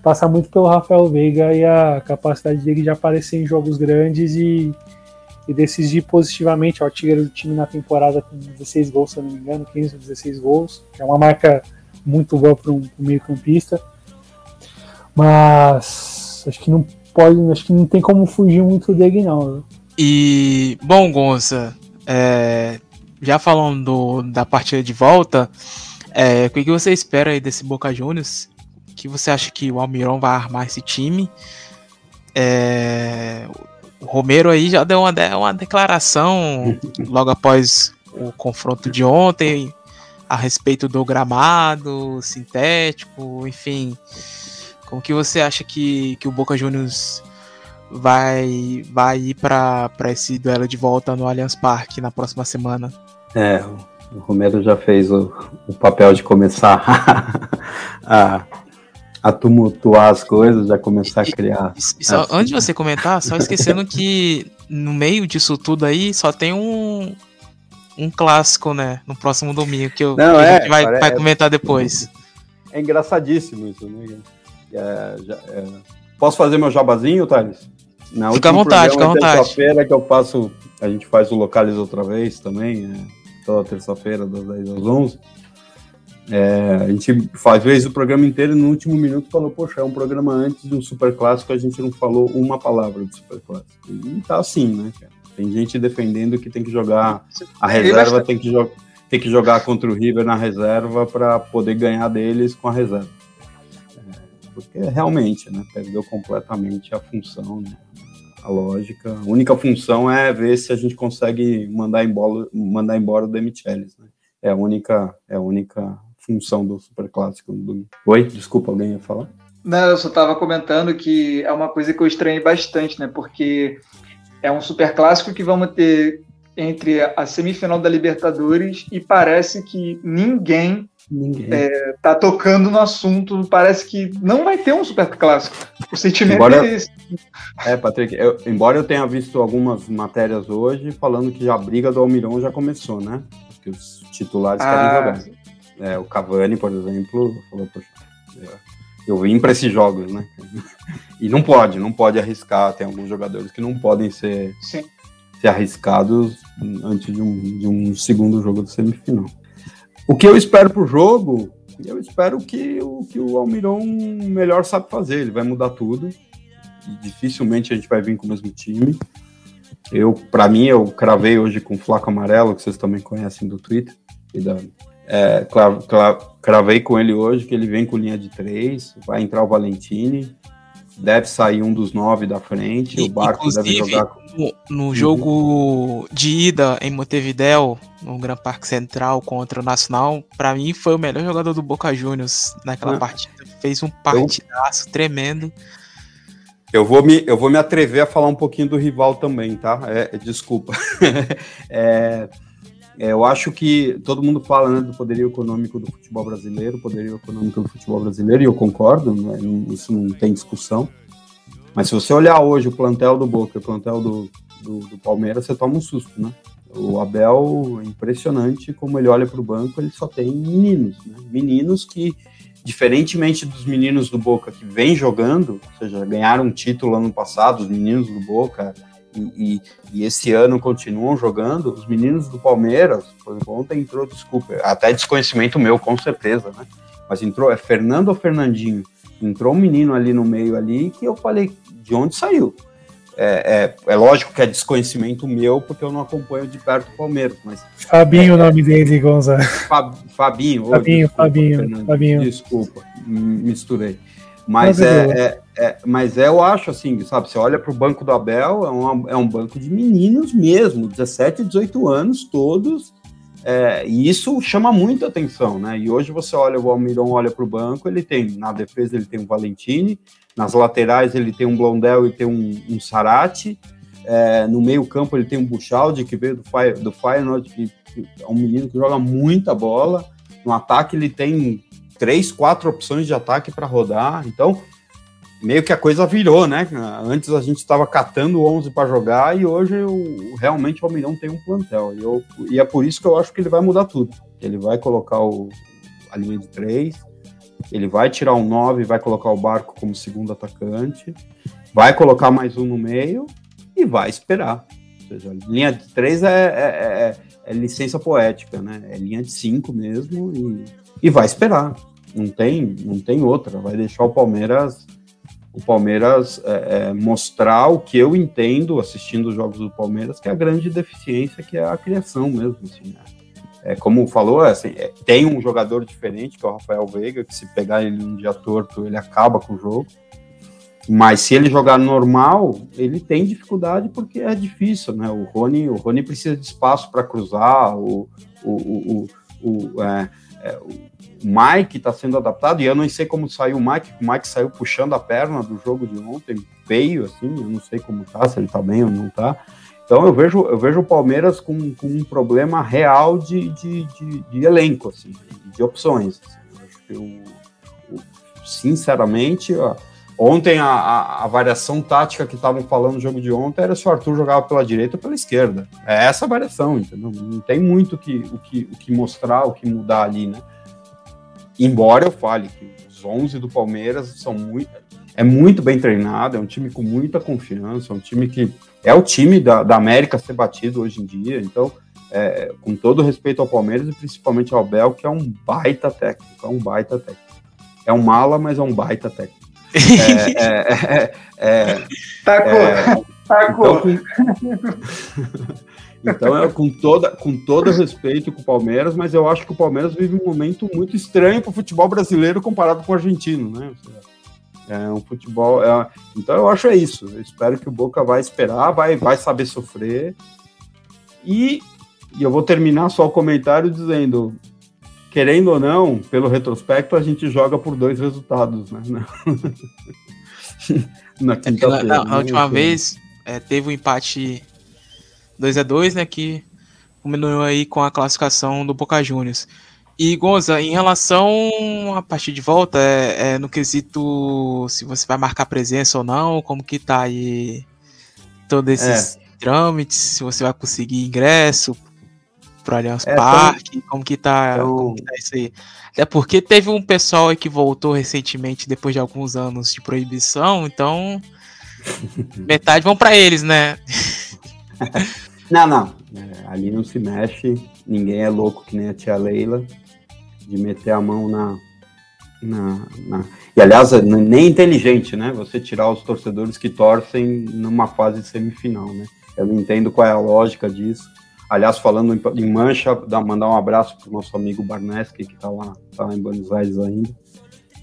S7: passa muito pelo Rafael Veiga e a capacidade dele de aparecer em jogos grandes e, e decidir positivamente. O artilheiro do time na temporada com 16 gols, se eu não me engano, 15 ou 16 gols, que é uma marca muito boa para um, um meio-campista. Mas acho que não pode, acho que não tem como fugir muito dele, não.
S2: E, bom, Gonça, é, já falando da partida de volta, é, o que você espera aí desse Boca Juniors? O que você acha que o Almirão vai armar esse time? É, o Romero aí já deu uma, uma declaração logo após o confronto de ontem a respeito do gramado sintético, enfim. Como que você acha que, que o Boca Juniors vai, vai ir para esse duelo de volta no Allianz Parque na próxima semana?
S6: É, o Romero já fez o, o papel de começar a, a, tumultuar as coisas, já começar a criar.
S2: E, só, antes de você comentar, só esquecendo que no meio disso tudo aí só tem um, um clássico, né? No próximo domingo, que, eu, Não, que é, a gente vai, vai comentar depois.
S6: É engraçadíssimo isso, né? É, já, é... Posso fazer meu jabazinho, Thales?
S2: Na fica à vontade, fica à vontade.
S6: Terça-feira que eu faço, a gente faz o Locales outra vez também, é, toda terça-feira, das 10 às 11. É, a gente faz vezes o programa inteiro e no último minuto falou, poxa, é um programa antes de um super clássico, a gente não falou uma palavra de super clássico. E tá assim, né, cara? Tem gente defendendo que tem que jogar a reserva, tem que, jo tem que jogar contra o River na reserva para poder ganhar deles com a reserva. É, porque realmente, né, perdeu completamente a função, né? A lógica. A única função é ver se a gente consegue mandar embora, mandar embora o Demichelis, né? É a única, é a única função do Super Clássico do Oi, desculpa, alguém ia falar?
S3: Não, eu só estava comentando que é uma coisa que eu estranhei bastante, né? Porque é um super clássico que vamos ter entre a semifinal da Libertadores e parece que ninguém Ninguém. É, tá tocando no assunto. Parece que não vai ter um super clássico. O sentimento embora, é esse.
S6: É, Patrick, eu, embora eu tenha visto algumas matérias hoje falando que a briga do Almirão já começou, né? Que os titulares ah. querem jogar. É, o Cavani, por exemplo, falou, poxa, eu vim para esses jogos, né? E não pode, não pode arriscar. Tem alguns jogadores que não podem ser, ser arriscados antes de um, de um segundo jogo do semifinal. O que eu espero para o jogo, eu espero que o que o Almiron melhor sabe fazer. Ele vai mudar tudo. Dificilmente a gente vai vir com o mesmo time. Eu, para mim, eu cravei hoje com o Flaco Amarelo, que vocês também conhecem do Twitter. E da, é, cravei com ele hoje que ele vem com linha de três. Vai entrar o Valentini deve sair um dos nove da frente. E, o Barco deve jogar.
S2: No, no jogo de ida em Montevideo, no Gran Parque Central contra o Nacional, para mim foi o melhor jogador do Boca Juniors naquela ah. partida. Fez um partidaço eu... tremendo.
S6: Eu vou, me, eu vou me atrever a falar um pouquinho do rival também, tá? É, desculpa. é, é, eu acho que todo mundo fala né, do poderio econômico do futebol brasileiro, poderio econômico do futebol brasileiro, e eu concordo, né, isso não tem discussão. Mas se você olhar hoje o plantel do Boca, o plantel do, do, do Palmeiras, você toma um susto, né? O Abel, impressionante como ele olha para o banco, ele só tem meninos, né? Meninos que, diferentemente dos meninos do Boca que vem jogando, ou seja, ganharam um título ano passado, os meninos do Boca, e, e, esse ano continuam jogando, os meninos do Palmeiras, por exemplo, ontem entrou, desculpa, até desconhecimento meu, com certeza, né? Mas entrou, é Fernando ou Fernandinho? Entrou um menino ali no meio ali que eu falei, de onde saiu? É, é, é, lógico que é desconhecimento meu, porque eu não acompanho de perto o Palmeiras, mas...
S7: Fabinho é, o nome dele, Gonzalo.
S6: Fabinho.
S7: Fabinho, desculpa, Fabinho, Fabinho.
S6: Desculpa, misturei. Mas é, é, é, mas é, eu acho assim, sabe? Você olha para o banco do Abel, é, uma, é um banco de meninos mesmo, 17, 18 anos, todos. É, e isso chama muita atenção, né? E hoje você olha, o Almiron olha para o banco, ele tem, na defesa ele tem um Valentini, nas laterais ele tem um Blondel e tem um, um Sarati, é, no meio campo ele tem um Buchaldi, que veio do, Fire, do Feyenoord, que, que é um menino que joga muita bola, no ataque ele tem três, quatro opções de ataque para rodar. Então, meio que a coisa virou, né? Antes a gente estava catando 11 para jogar e hoje o, realmente o Almirão tem um plantel. E, eu, e é por isso que eu acho que ele vai mudar tudo. Ele vai colocar o, a linha de três, ele vai tirar um 9, vai colocar o Barco como segundo atacante, vai colocar mais um no meio e vai esperar. Ou seja, linha de três é, é, é, é licença poética, né? É linha de cinco mesmo e e vai esperar. Não tem, não tem outra. Vai deixar o Palmeiras, o Palmeiras é, é, mostrar o que eu entendo assistindo os jogos do Palmeiras, que é a grande deficiência, que é a criação mesmo. Assim, né? É, como falou, assim, é, tem um jogador diferente, que é o Rafael Veiga, que se pegar ele um dia torto, ele acaba com o jogo. Mas se ele jogar normal, ele tem dificuldade porque é difícil, né? O Rony, o Rony precisa de espaço para cruzar, o, o, o, o, é, é, o Mike está sendo adaptado, e eu não sei como saiu o Mike, o Mike saiu puxando a perna do jogo de ontem, feio, assim, eu não sei como tá, se ele tá bem ou não tá. Então eu vejo, eu vejo o Palmeiras com, com um problema real de, de, de, de elenco, assim, de opções. Assim. Eu, eu, sinceramente, ó, ontem a, a, a, variação tática que estavam falando no jogo de ontem era se o Arthur jogava pela direita ou pela esquerda. É essa variação, entendeu? Não tem muito que, o, que, o que mostrar, o que mudar ali, né? Embora eu fale que os 11 do Palmeiras são muito, é muito bem treinado, é um time com muita confiança, é um time que é o time da, da América ser batido hoje em dia, então, é, com todo respeito ao Palmeiras e principalmente ao Bel, que é um baita técnico, é um baita técnico. É um mala, mas é um baita técnico. É, é, é, é
S3: Tacou, tacou.
S6: Então, Então é com toda com todo respeito com o Palmeiras, mas eu acho que o Palmeiras vive um momento muito estranho para o futebol brasileiro comparado com o argentino, né? É um futebol. É... Então eu acho é isso. Eu espero que o Boca vai esperar, vai, vai saber sofrer. E, e eu vou terminar só o comentário dizendo: querendo ou não, pelo retrospecto, a gente joga por dois resultados, né?
S2: Na, quinta-feira. Na, na, na, última né? vez é, teve um empate 2 a 2 né? Que culminou aí com a classificação do Boca Juniors. E Gonza, em relação à partida de volta, é, é, no quesito se você vai marcar presença ou não, como que tá aí todos esses é. trâmites, se você vai conseguir ingresso pro Allianz é, Parque, como que tá, eu... como que tá isso aí? É porque teve um pessoal aí que voltou recentemente depois de alguns anos de proibição, então metade vão para eles, né?
S6: não, não, é, ali não se mexe, ninguém é louco que nem a tia Leila de meter a mão na, na, na, E aliás, nem é inteligente, né? Você tirar os torcedores que torcem numa fase semifinal, né? Eu não entendo qual é a lógica disso. Aliás, falando em, em Mancha, dá, mandar um abraço para o nosso amigo Barneski, que está lá, tá lá em Buenos Aires ainda.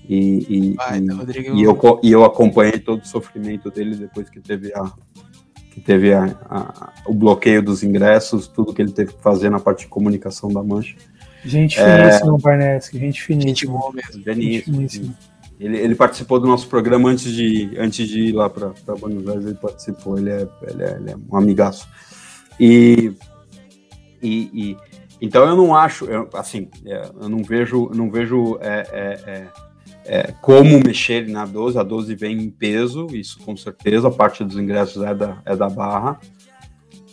S6: E, e, Vai, e, e, eu, e eu acompanhei todo o sofrimento dele depois que teve a, que teve a, a, o bloqueio dos ingressos, tudo que ele teve que fazer na parte de comunicação da Mancha.
S7: Gente finíssima, é... Barneski, gente finíssima. Gente
S6: boa mesmo, gente finíssima. Ele, ele, participou do nosso programa antes de, antes de ir lá para Buenos Aires, ele participou, ele é, ele é, ele é um amigaço. E, e, e, então eu não acho, eu, assim, é, eu não vejo, não vejo é, é, é, é como mexer na 12, a 12 vem em peso, isso com certeza, a parte dos ingressos é da, é da barra,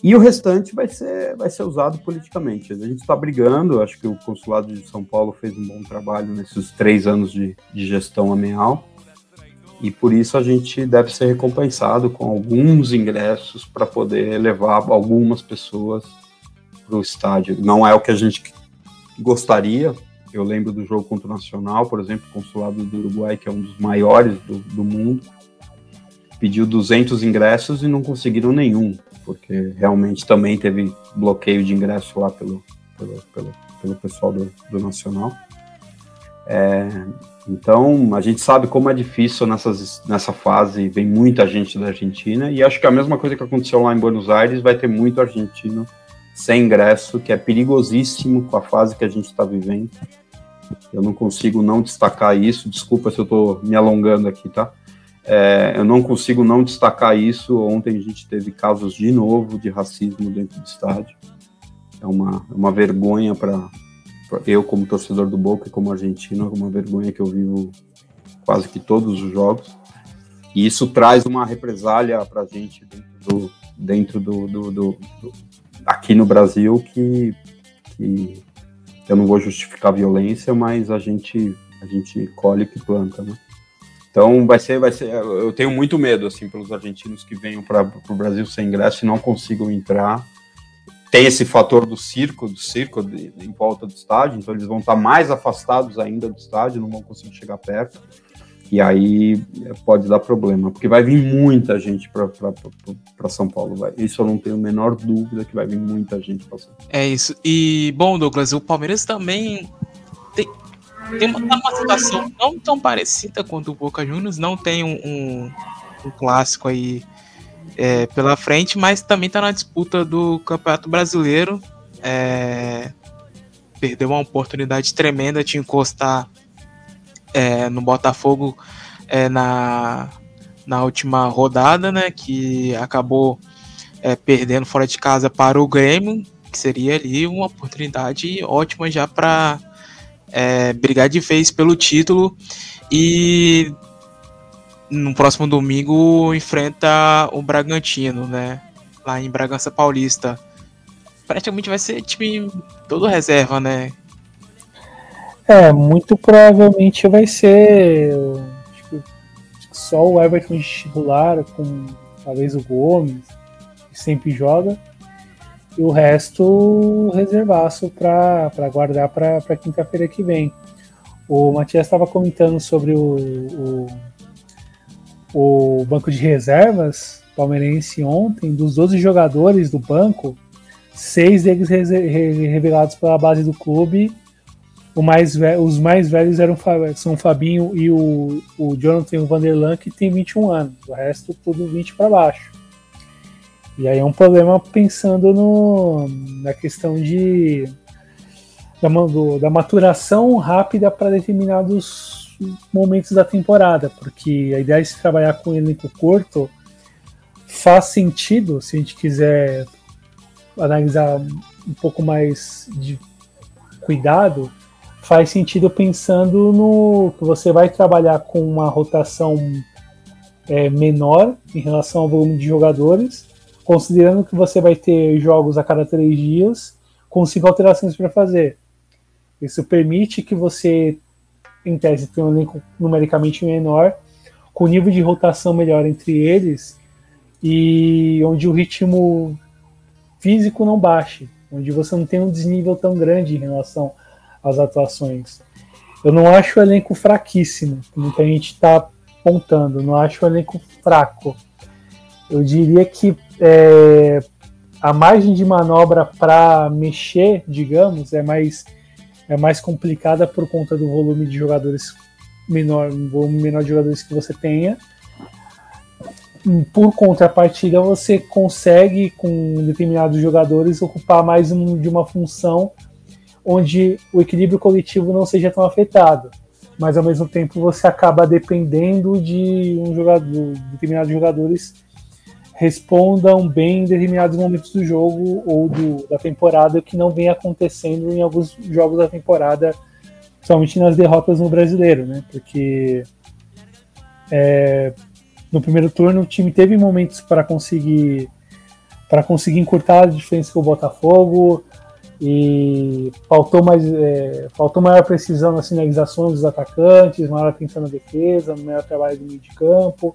S6: e o restante vai ser, vai ser usado politicamente. A gente está brigando, acho que o Consulado de São Paulo fez um bom trabalho nesses três anos de, de gestão ameal, e por isso a gente deve ser recompensado com alguns ingressos para poder levar algumas pessoas para o estádio. Não é o que a gente gostaria. Eu lembro do jogo contra o Nacional, por exemplo, o Consulado do Uruguai, que é um dos maiores do, do mundo, pediu 200 ingressos e não conseguiram nenhum porque realmente também teve bloqueio de ingresso lá pelo, pelo, pelo, pelo pessoal do, do Nacional. É, então, a gente sabe como é difícil nessas, nessa fase, vem muita gente da Argentina, e acho que a mesma coisa que aconteceu lá em Buenos Aires, vai ter muito argentino sem ingresso, que é perigosíssimo com a fase que a gente está vivendo. Eu não consigo não destacar isso, desculpa se eu estou me alongando aqui, tá? É, eu não consigo não destacar isso. Ontem a gente teve casos de novo de racismo dentro do estádio. É uma, é uma vergonha para eu, como torcedor do Boca e como argentino, é uma vergonha que eu vivo quase que todos os jogos. E isso traz uma represália para a gente dentro do, dentro do, do, do, aqui no Brasil que, que eu não vou justificar violência, mas a gente a gente colhe que planta, né? Então vai ser, vai ser. Eu tenho muito medo assim pelos argentinos que venham para o Brasil sem ingresso e não consigam entrar. Tem esse fator do circo, do circo de, de, em volta do estádio, então eles vão estar mais afastados ainda do estádio, não vão conseguir chegar perto. E aí pode dar problema, porque vai vir muita gente para São Paulo. Vai. Isso eu não tenho a menor dúvida que vai vir muita gente para São Paulo.
S2: É isso. E, bom, Douglas, o Palmeiras também tem uma, tá uma situação não tão parecida quanto o Boca Juniors, não tem um, um, um clássico aí é, pela frente, mas também está na disputa do Campeonato Brasileiro. É, perdeu uma oportunidade tremenda de encostar é, no Botafogo é, na, na última rodada, né? Que acabou é, perdendo fora de casa para o Grêmio, que seria ali uma oportunidade ótima já para é, brigar de vez pelo título e no próximo domingo enfrenta o Bragantino, né? Lá em Bragança Paulista. Praticamente vai ser time todo reserva, né?
S7: É, muito provavelmente vai ser só o Everton titular, com talvez o Gomes, que sempre joga e o resto reservaço para guardar para quinta-feira que vem. O Matias estava comentando sobre o, o, o, banco de reservas palmeirense ontem, dos 12 jogadores do banco, seis deles revelados pela base do clube. Mais os mais velhos eram são o Fabinho e o, o Jonathan Vanderlan, que tem 21 anos. O resto tudo 20 para baixo. E aí é um problema pensando no, na questão de da, do, da maturação rápida para determinados momentos da temporada, porque a ideia de se trabalhar com elenco curto faz sentido se a gente quiser analisar um pouco mais de cuidado, faz sentido pensando no que você vai trabalhar com uma rotação é, menor em relação ao volume de jogadores, considerando que você vai ter jogos a cada três dias, com cinco alterações para fazer. Isso permite que você, em tese, tenha um elenco numericamente menor, com nível de rotação melhor entre eles e onde o ritmo físico não baixe, onde você não tem um desnível tão grande em relação às atuações. Eu não acho o elenco fraquíssimo, como a gente está apontando, não acho o elenco fraco. Eu diria que é, a margem de manobra para mexer, digamos, é mais, é mais complicada por conta do volume de jogadores menor, um volume menor de jogadores que você tenha por contrapartida, você consegue, com determinados jogadores, ocupar mais um, de uma função onde o equilíbrio coletivo não seja tão afetado. Mas ao mesmo tempo você acaba dependendo de um jogador, determinados jogadores respondam bem em determinados momentos do jogo ou do, da temporada, que não vem acontecendo em alguns jogos da temporada, somente nas derrotas no brasileiro, né? Porque é, no primeiro turno o time teve momentos para conseguir para conseguir encurtar a diferença com o Botafogo e faltou mais é, faltou maior precisão nas sinalizações dos atacantes, maior atenção na defesa, maior trabalho do meio de campo,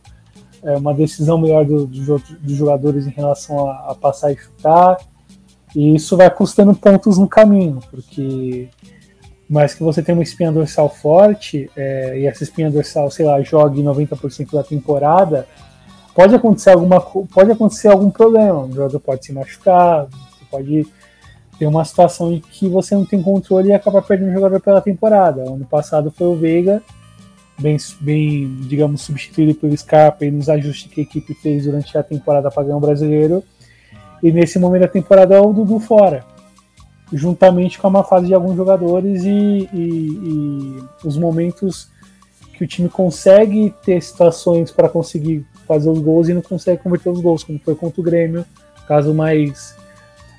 S7: é, uma decisão melhor do, do, dos jogadores em relação a, a passar e chutar e isso vai custando pontos no caminho, porque mas que você tem uma espinha dorsal forte é, e essa espinha dorsal, sei lá, jogue 90% da temporada, pode acontecer alguma pode acontecer algum problema, o jogador pode se machucar, pode ter uma situação em que você não tem controle e acaba perdendo o jogador pela temporada. Ano passado foi o Veiga, bem, bem digamos, substituído pelo Scarpa e nos ajustes que a equipe fez durante a temporada para ganhar o brasileiro. E nesse momento da temporada é o Dudu fora juntamente com a má fase de alguns jogadores e, e, e os momentos que o time consegue ter situações para conseguir fazer os gols e não consegue converter os gols, como foi contra o Grêmio, caso mais,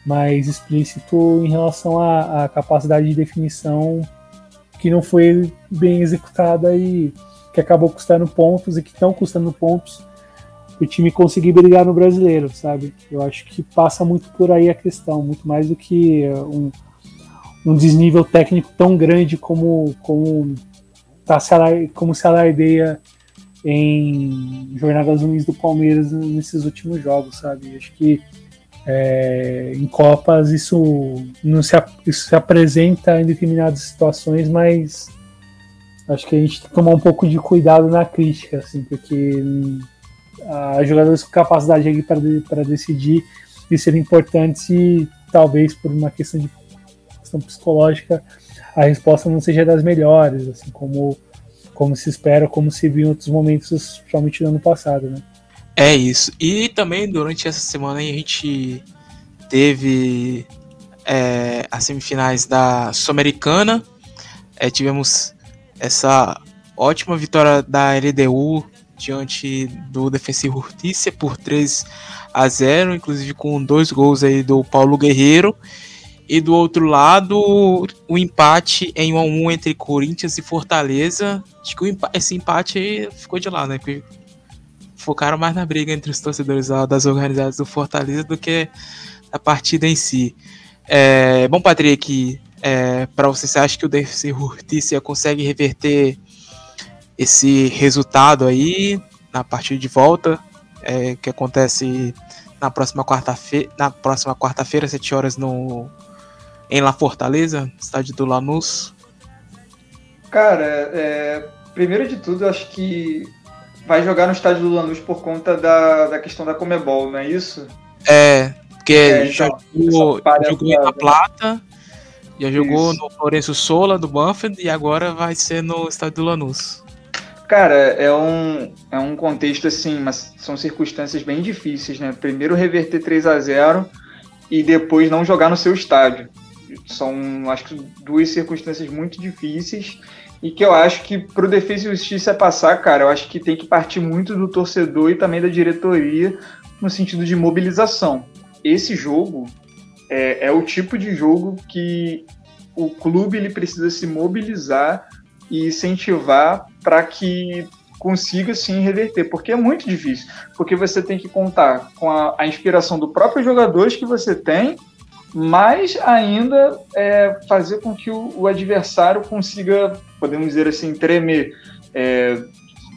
S7: mais explícito em relação à, à capacidade de definição que não foi bem executada e que acabou custando pontos e que estão custando pontos o time conseguir brigar no brasileiro, sabe? Eu acho que passa muito por aí a questão, muito mais do que eh, um, um desnível técnico tão grande como, como, tá se, como se alardeia em jornadas ruins do Palmeiras nesses últimos jogos, sabe? Acho que é, em Copas isso não se, isso se apresenta em determinadas situações, mas acho que a gente tem que tomar um pouco de cuidado na crítica, assim, porque uh, jogadores com capacidade para decidir e serem importantes e talvez por uma questão de questão psicológica a resposta não seja das melhores, assim como como se espera, como se viu em outros momentos, principalmente no ano passado, né?
S2: É isso. E também durante essa semana a gente teve é, as semifinais da Sul-Americana. É, tivemos essa ótima vitória da LDU diante do Defensivo Hurtícia por 3 a 0, inclusive com dois gols aí do Paulo Guerreiro. E do outro lado, o empate em 1 a 1 entre Corinthians e Fortaleza. Acho que esse empate ficou de lado, né? Focaram mais na briga entre os torcedores das organizadas do Fortaleza do que a partida em si. É, bom, Patrick, é, para você, você acha que o Defensivo Hurtícia consegue reverter esse resultado aí na partida de volta, é, que acontece na próxima quarta-feira, na próxima quarta-feira, 7 horas no em La Fortaleza, estádio do Lanús.
S3: Cara, é, primeiro de tudo, acho que vai jogar no estádio do Lanús por conta da, da questão da Comebol, não é isso?
S2: É, porque é, já então, jogou, jogou em La Plata, já jogou isso. no Florencio Sola do Banfield e agora vai ser no estádio do Lanús.
S3: Cara, é um, é um contexto assim, mas são circunstâncias bem difíceis, né? Primeiro reverter 3 a 0 e depois não jogar no seu estádio. São, acho que, duas circunstâncias muito difíceis e que eu acho que pro Defesa e Justiça passar, cara, eu acho que tem que partir muito do torcedor e também da diretoria no sentido de mobilização. Esse jogo, é, é o tipo de jogo que o clube ele precisa se mobilizar e incentivar para que consiga sim reverter, porque é muito difícil, porque você tem que contar com a, a inspiração do próprio jogadores que você tem, mas ainda é, fazer com que o, o, adversário consiga, podemos dizer assim, tremer, é,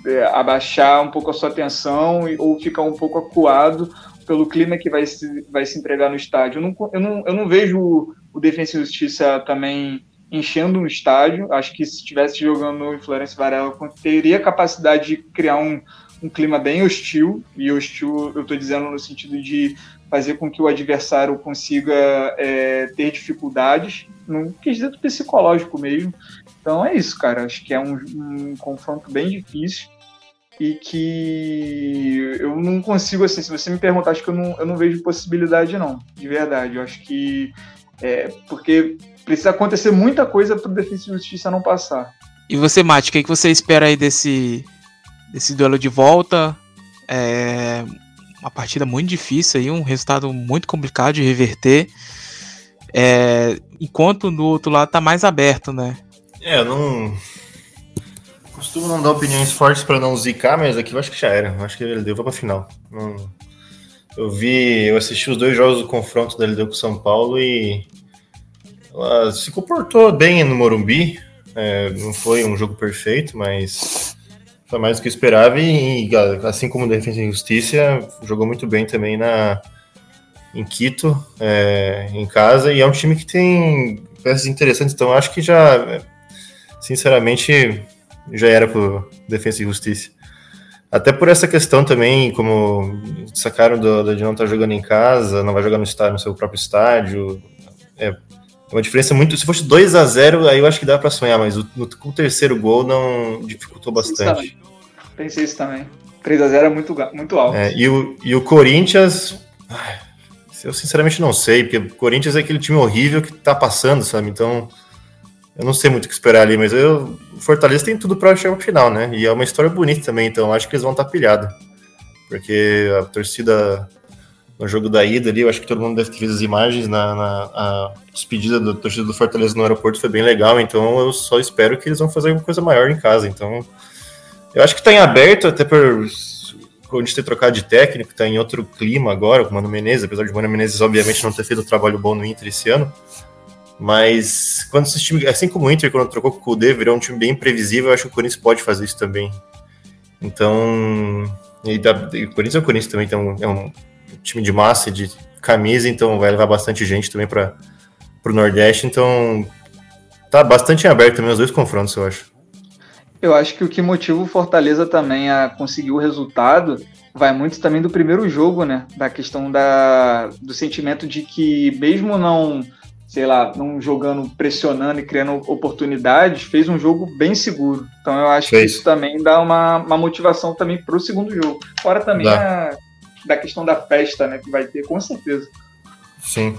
S3: é, abaixar um pouco a sua atenção ou ficar um pouco acuado pelo clima que vai se, vai se entregar no estádio. Eu não, eu não, eu não vejo o, o Defensa e Justiça também enchendo um estádio. Acho que se estivesse jogando em Florencio Varela, teria capacidade de criar um, um clima bem hostil. E hostil, eu estou dizendo no sentido de fazer com que o adversário consiga é, ter dificuldades, no quesito psicológico mesmo. Então é isso, cara. Acho que é um, um confronto bem difícil e que eu não consigo, assim, se você me perguntar, acho que eu não, eu não vejo possibilidade, não, de verdade. Eu acho que é porque precisa acontecer muita coisa para o Defesa e Justiça não passar.
S2: E você, Mate, o que, que você espera aí desse, desse duelo de volta? É uma partida muito difícil aí, um resultado muito complicado de reverter. É, enquanto no outro lado tá mais aberto, né?
S4: É, eu não. Costumo não dar opiniões fortes para não zicar, mas aqui eu acho que já era. Eu acho que ele deu para final. Não... Eu vi, eu assisti os dois jogos do confronto da LDU com São Paulo e ela se comportou bem no Morumbi. É, não foi um jogo perfeito, mas foi mais do que esperava. E, assim como Defesa e Justiça, jogou muito bem também na, em Quito, é, em casa. E é um time que tem peças interessantes. Então, acho que já, sinceramente, já era pro Defesa e Justiça. Até por essa questão também, como sacaram do, de não estar jogando em casa, não vai jogar no estádio, no seu próprio estádio. É, é uma diferença muito. Se fosse 2 a 0 aí eu acho que dá para sonhar, mas o, o terceiro gol não dificultou bastante.
S3: Pensei isso também. 3 a 0 é muito, muito alto.
S4: É, e, o, e o Corinthians. Eu sinceramente não sei, porque o Corinthians é aquele time horrível que tá passando, sabe? Então. Eu não sei muito o que esperar ali, mas eu, o Fortaleza tem tudo para chegar ao final, né? E é uma história bonita também, então acho que eles vão estar tá pilhados. Porque a torcida no jogo da ida ali, eu acho que todo mundo deve ter visto as imagens, na, na a despedida da torcida do Fortaleza no aeroporto foi bem legal, então eu só espero que eles vão fazer alguma coisa maior em casa, então eu acho que tá em aberto, até por gente ter trocado de técnico, tá em outro clima agora com o Mano Menezes, apesar de o Mano Menezes obviamente não ter feito um trabalho bom no Inter esse ano, mas quando esse time, assim como o Inter, quando trocou com o Kudê, virou um time bem imprevisível, eu acho que o Corinthians pode fazer isso também. Então, e, da, e o Corinthians é o Corinthians também, então é um time de massa, de camisa, então vai levar bastante gente também para o Nordeste. Então tá bastante aberto também os dois confrontos, eu acho.
S3: Eu acho que o que motiva o Fortaleza também a conseguir o resultado vai muito também do primeiro jogo, né? Da questão da, do sentimento de que, mesmo não, sei lá, não jogando, pressionando e criando oportunidades, fez um jogo bem seguro. Então eu acho fez. que isso também dá uma, uma motivação também para o segundo jogo. Fora também a, da questão da festa, né? Que vai ter, com certeza.
S4: Sim.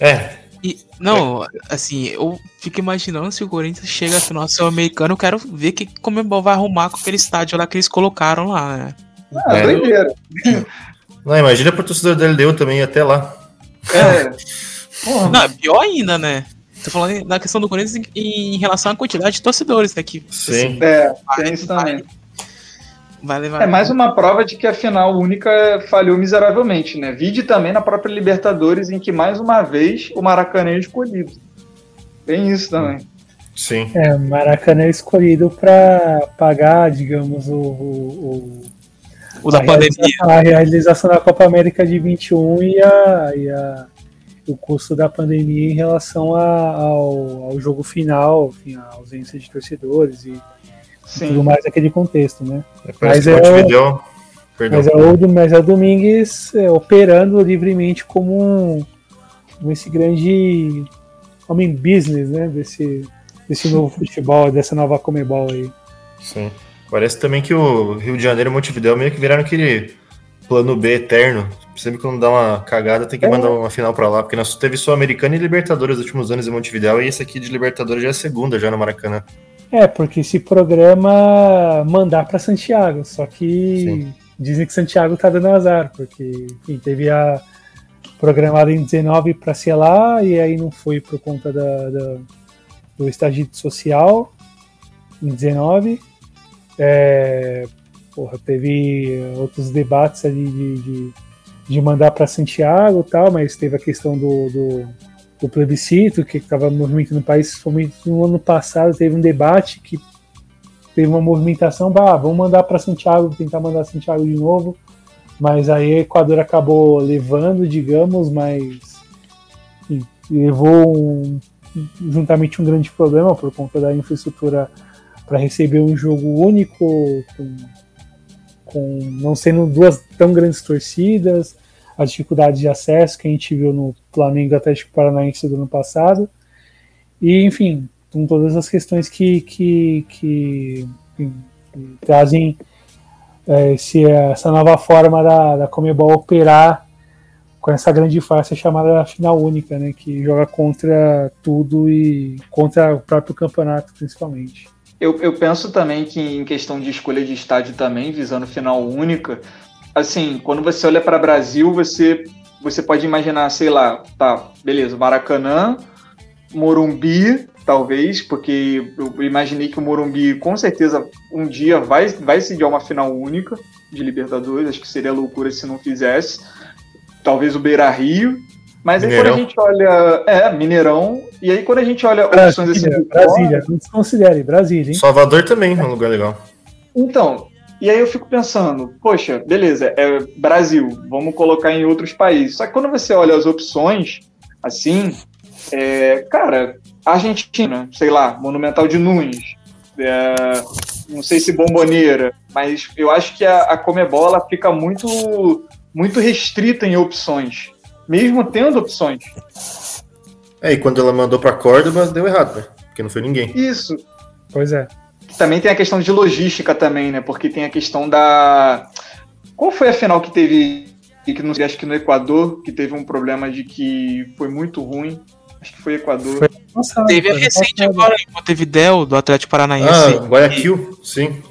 S4: É.
S2: E, não, assim, eu fico imaginando se o Corinthians chega no final sul-americano, eu quero ver que como o vai arrumar com aquele estádio lá que eles colocaram lá, né?
S3: Ah, é. doideira.
S4: Não, imagina pro torcedor da LDU também até lá.
S3: É.
S2: Porra. Não, pior ainda, né? Tô falando da questão do Corinthians em, em relação à quantidade de torcedores, né? Que,
S3: Sim. Assim, é, tem isso também. Vai levar. É mais uma prova de que a final única falhou miseravelmente, né? Vide também na própria Libertadores, em que mais uma vez o Maracanã é escolhido. Tem isso também.
S4: Sim.
S7: É, Maracanã é escolhido para pagar, digamos, o, o,
S2: o da a pandemia.
S7: Realização, a realização da Copa América de 21 e, a, e a, o custo da pandemia em relação a, ao, ao jogo final, enfim, a ausência de torcedores e Sim. tudo mais naquele contexto, né?
S4: É, mas, é o,
S7: mas, é o, mas é o Domingues é, operando livremente como um, esse grande homem business, né? Desse, desse novo futebol, dessa nova Comebol aí.
S4: Sim. Parece também que o Rio de Janeiro e Montevideo meio que viraram aquele plano B eterno. Sempre quando dá uma cagada, tem que é. mandar uma final para lá, porque nós teve Sul-Americana e Libertadores nos últimos anos em Montevideo, e esse aqui de Libertadores já é a segunda já no Maracanã.
S7: É, porque esse programa mandar para Santiago, só que Sim. dizem que Santiago tá dando azar, porque enfim, teve a programado em 19 para ser lá, e aí não foi por conta da, da do estágio social em 19. É, porra, teve outros debates ali de, de, de mandar para Santiago e tal, mas teve a questão do, do, do plebiscito que estava movimentando no país. No ano passado teve um debate que teve uma movimentação, bah, vamos mandar para Santiago, tentar mandar Santiago de novo. Mas aí o Equador acabou levando, digamos, mas enfim, levou um, juntamente um grande problema por conta da infraestrutura para receber um jogo único, com, com não sendo duas tão grandes torcidas, a dificuldade de acesso que a gente viu no Flamengo Atlético Paranaense do ano passado. E, enfim, com todas as questões que, que, que, trazem é, esse, essa nova forma da, da Comebol operar com essa grande farsa chamada final única, né, que joga contra tudo e contra o próprio campeonato, principalmente.
S3: Eu, eu penso também que em questão de escolha de estádio também, visando final única, assim, quando você olha para Brasil, você você pode imaginar, sei lá, tá, beleza, Maracanã, Morumbi, talvez, porque eu imaginei que o Morumbi com certeza um dia vai, vai sediar uma final única de Libertadores, acho que seria loucura se não fizesse. Talvez o Beira Rio. Mas aí quando a gente olha. É, Mineirão. E aí quando a gente olha
S7: Brasília, opções assim. Brasília, não desconsidere, Brasília, hein?
S4: Salvador também é um lugar legal.
S3: Então, e aí eu fico pensando, poxa, beleza, é Brasil, vamos colocar em outros países. Só que quando você olha as opções, assim, é, cara, Argentina, sei lá, Monumental de Nunes, é, não sei se Bomboneira, mas eu acho que a, a Comebola fica muito, muito restrita em opções, mesmo tendo opções.
S4: É, e quando ela mandou para Córdoba, deu errado, né? Porque não foi ninguém.
S3: Isso.
S7: Pois é.
S3: Também tem a questão de logística também, né? Porque tem a questão da. Qual foi a final que teve que não acho que no Equador, que teve um problema de que foi muito ruim. Acho que foi Equador. Foi
S2: passado, teve a recente agora em Montevideo, do Atlético Paranaense.
S4: Ah, Guayaquil, e... sim.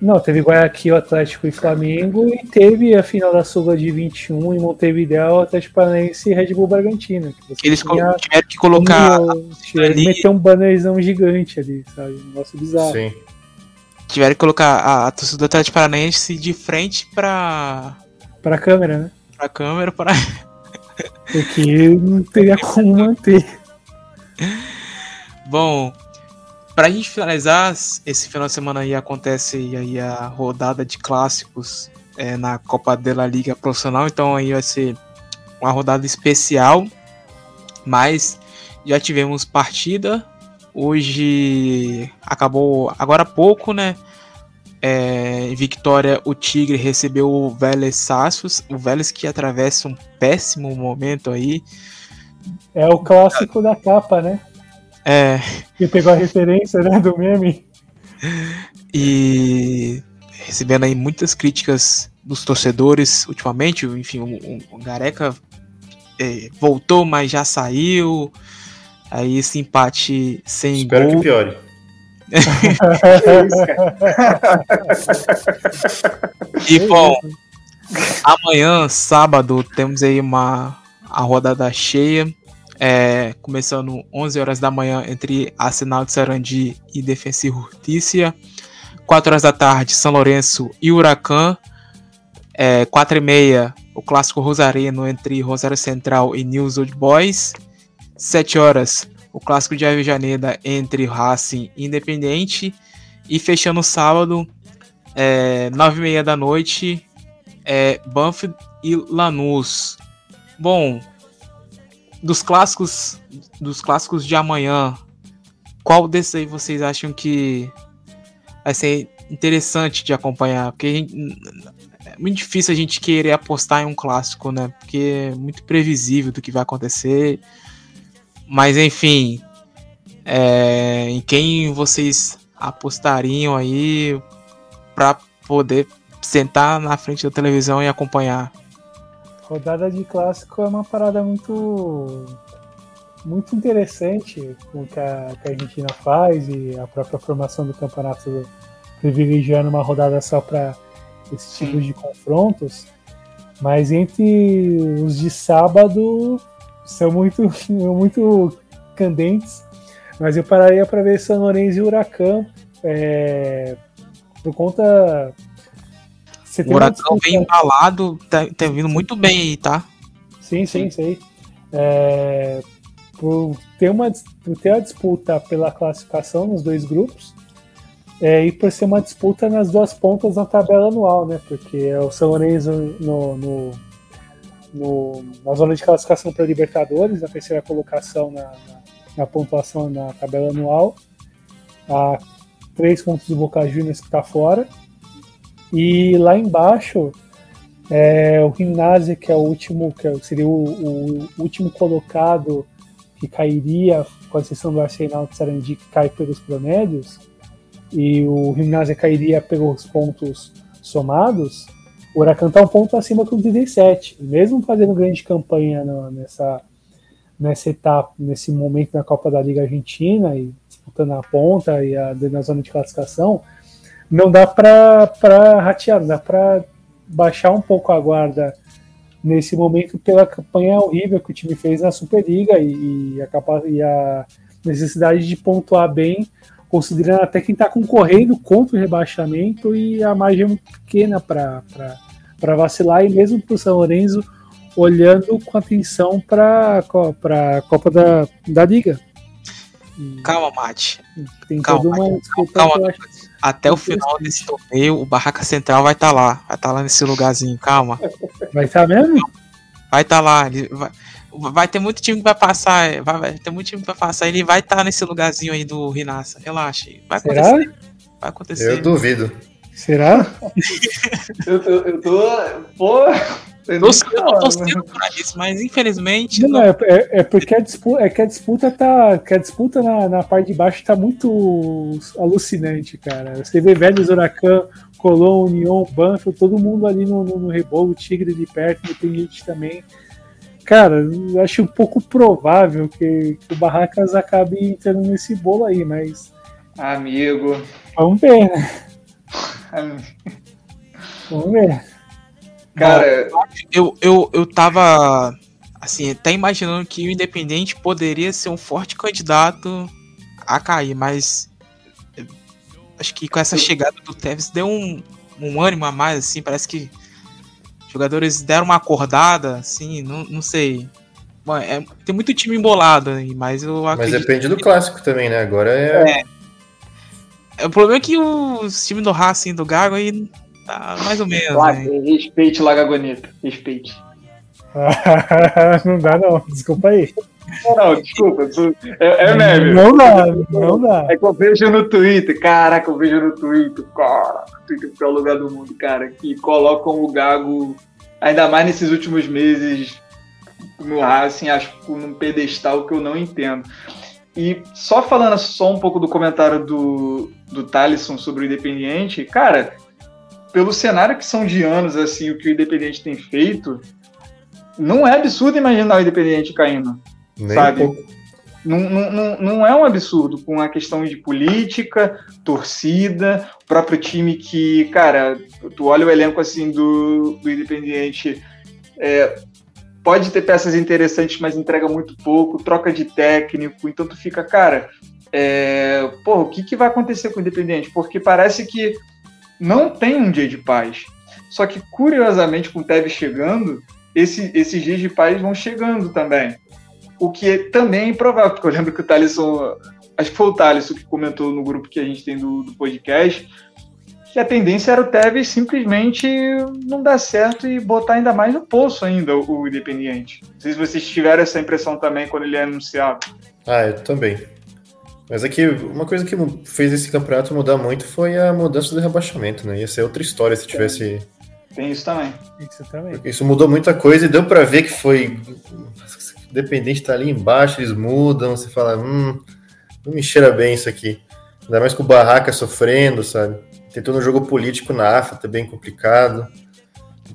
S7: Não, teve Guayaquil, Atlético e Flamengo, e teve a final da Sula de 21 em Montevideo, Atlético Paranaense e Red Bull Bragantino.
S2: Que eles tinha, tiveram que colocar. Um,
S7: ali... Meter um bannerzão gigante ali, sabe? Um negócio bizarro. Sim.
S2: Tiveram que colocar a, a torcida do Atlético Paranaense de frente pra.
S7: Pra câmera, né?
S2: Pra câmera, para.
S7: Porque não teria como manter.
S2: Bom, pra gente finalizar, esse final de semana aí acontece aí a rodada de clássicos é, na Copa de la Liga Profissional, então aí vai ser uma rodada especial, mas já tivemos partida, hoje acabou agora há pouco, né? É, Vitória, o Tigre recebeu o Vélez Sassos, o Vélez que atravessa um péssimo momento aí.
S7: É o clássico da capa, né?
S2: É.
S7: Que pegou a referência, né, do meme.
S2: E recebendo aí muitas críticas dos torcedores ultimamente, enfim, o, o Gareca é, voltou, mas já saiu. Aí esse empate sem
S4: Espero
S2: gol.
S4: que piore.
S2: e bom, amanhã, sábado, temos aí uma a rodada cheia. É, começando 11 horas da manhã entre Arsenal de Sarandi e Defensa e Justiça. 4 horas da tarde, São Lourenço e Huracan. É, 4 e meia, o clássico Rosarino entre Rosário Central e News Old Boys. 7 horas, o clássico de Avejaneda entre Racing e Independente. E fechando o sábado, é, 9 e meia da noite, é, Banfield e Lanús. Bom, dos clássicos dos clássicos de amanhã, qual desses aí vocês acham que vai ser interessante de acompanhar? Porque é muito difícil a gente querer apostar em um clássico, né? Porque é muito previsível do que vai acontecer. Mas enfim, é, em quem vocês apostariam aí para poder sentar na frente da televisão e acompanhar?
S7: Rodada de clássico é uma parada muito muito interessante com que a, que a Argentina faz e a própria formação do campeonato privilegiando uma rodada só para esse tipo de confrontos. Mas entre os de sábado são muito, muito candentes. Mas eu pararia para ver São Lourenço e Huracan é, por conta.
S2: O Huracão vem embalado, tá, tá, vindo muito bem aí, tá?
S7: Sim, sim, sei. É, por, ter uma, por ter a disputa pela classificação nos dois grupos é, e por ser uma disputa nas duas pontas na tabela anual, né? Porque é o São Lourenço no, no, no na zona de classificação para Libertadores, na terceira colocação na, na, na, pontuação na tabela anual, a três pontos do Boca Juniors que está fora. E lá embaixo é, o Gimnasia, que é o último, que é seria o, o, último colocado que cairia, com a exceção do Arsenal de Sarandi, que cai pelos promédios, e o Gimnasia cairia pelos pontos somados, o Huracan está um ponto acima do 37. Mesmo fazendo grande campanha nessa, nessa etapa, nesse momento na Copa da Liga Argentina e disputando a ponta e a, na zona de classificação, não dá para ratear, dá para baixar um pouco a guarda nesse momento pela campanha horrível que o time fez na Superliga e, e, a, e a necessidade de pontuar bem considerando até quem está concorrendo contra o rebaixamento e a margem é muito pequena para vacilar, e mesmo para o São Lourenço olhando com atenção para a Copa da, da Liga.
S2: Calma, Mate. Tem calma, toda uma disputa calma, Até o final desse torneio, o Barraca Central vai estar tá lá. Vai estar tá lá nesse lugarzinho, calma.
S7: Vai estar tá mesmo?
S2: Vai estar tá lá. Ele vai, vai ter muito time que vai passar, vai, vai ter muito time que vai passar, ele vai estar tá nesse lugarzinho aí do Rinassa, relaxa. Vai
S7: Será?
S2: acontecer. Vai acontecer.
S4: Eu duvido.
S7: Será?
S3: eu, tô, eu tô. Pô.
S2: Eu tô, torcendo pra isso, mas infelizmente.
S7: Não, não... É, é, é, porque a disputa, é que a disputa tá. Que a disputa na, na parte de baixo tá muito alucinante, cara. Você vê velhos Huracan, Colón, União, Banfield, todo mundo ali no, no, no rebolo, Tigre de perto, Independente também. Cara, eu acho um pouco provável que, que o Barracas acabe entrando nesse bolo aí, mas.
S3: Amigo.
S7: Vamos ver, né? Vamos ver.
S2: Cara, eu, eu, eu tava assim, até imaginando que o Independente poderia ser um forte candidato a cair, mas acho que com essa chegada do Tevez deu um, um ânimo a mais, assim, parece que jogadores deram uma acordada, assim, não, não sei. Bom, é, tem muito time embolado aí, mas eu.
S4: Mas depende do clássico também, né? Agora é.
S2: é. É o problema é que o time do Racing do Gago aí tá mais ou menos.
S3: Laga, né? Respeite Laga Bonita, respeite.
S7: não dá não, desculpa aí.
S3: Não, desculpa. É, é meme.
S7: Não dá, não dá.
S3: É que eu vejo no Twitter, caraca, eu vejo no Twitter, cara, Twitter é o lugar do mundo, cara, que colocam o Gago, ainda mais nesses últimos meses, no Racing, acho num pedestal que eu não entendo. E só falando só um pouco do comentário do, do Thalisson sobre o Independiente, cara, pelo cenário que são de anos, assim, o que o Independiente tem feito, não é absurdo imaginar o Independiente caindo. Nem sabe? Um não, não, não é um absurdo com a questão de política, torcida, o próprio time que, cara, tu olha o elenco assim do, do Independiente, é, pode ter peças interessantes, mas entrega muito pouco, troca de técnico, então tu fica, cara, é, pô, o que, que vai acontecer com o Independiente? Porque parece que não tem um dia de paz. Só que, curiosamente, com o Tevez chegando, esse, esses dias de paz vão chegando também. O que também é improvável, porque eu lembro que o Thaleson, acho que foi o Thaleson que comentou no grupo que a gente tem do, do podcast, que a tendência era o Tevez simplesmente não dar certo e botar ainda mais no poço ainda o, o Independiente. Não sei se vocês tiveram essa impressão também quando ele é anunciado.
S4: Ah, eu também. Mas aqui, é uma coisa que fez esse campeonato mudar muito foi a mudança do rebaixamento, né? Ia ser outra história se tivesse.
S3: Tem isso também.
S7: Isso também.
S4: Porque isso mudou muita coisa e deu para ver que foi Independente tá ali embaixo, eles mudam, você fala, hum, não me cheira bem isso aqui. Ainda mais com o Barraca sofrendo, sabe? Tentou no jogo político na AFA, tá bem complicado.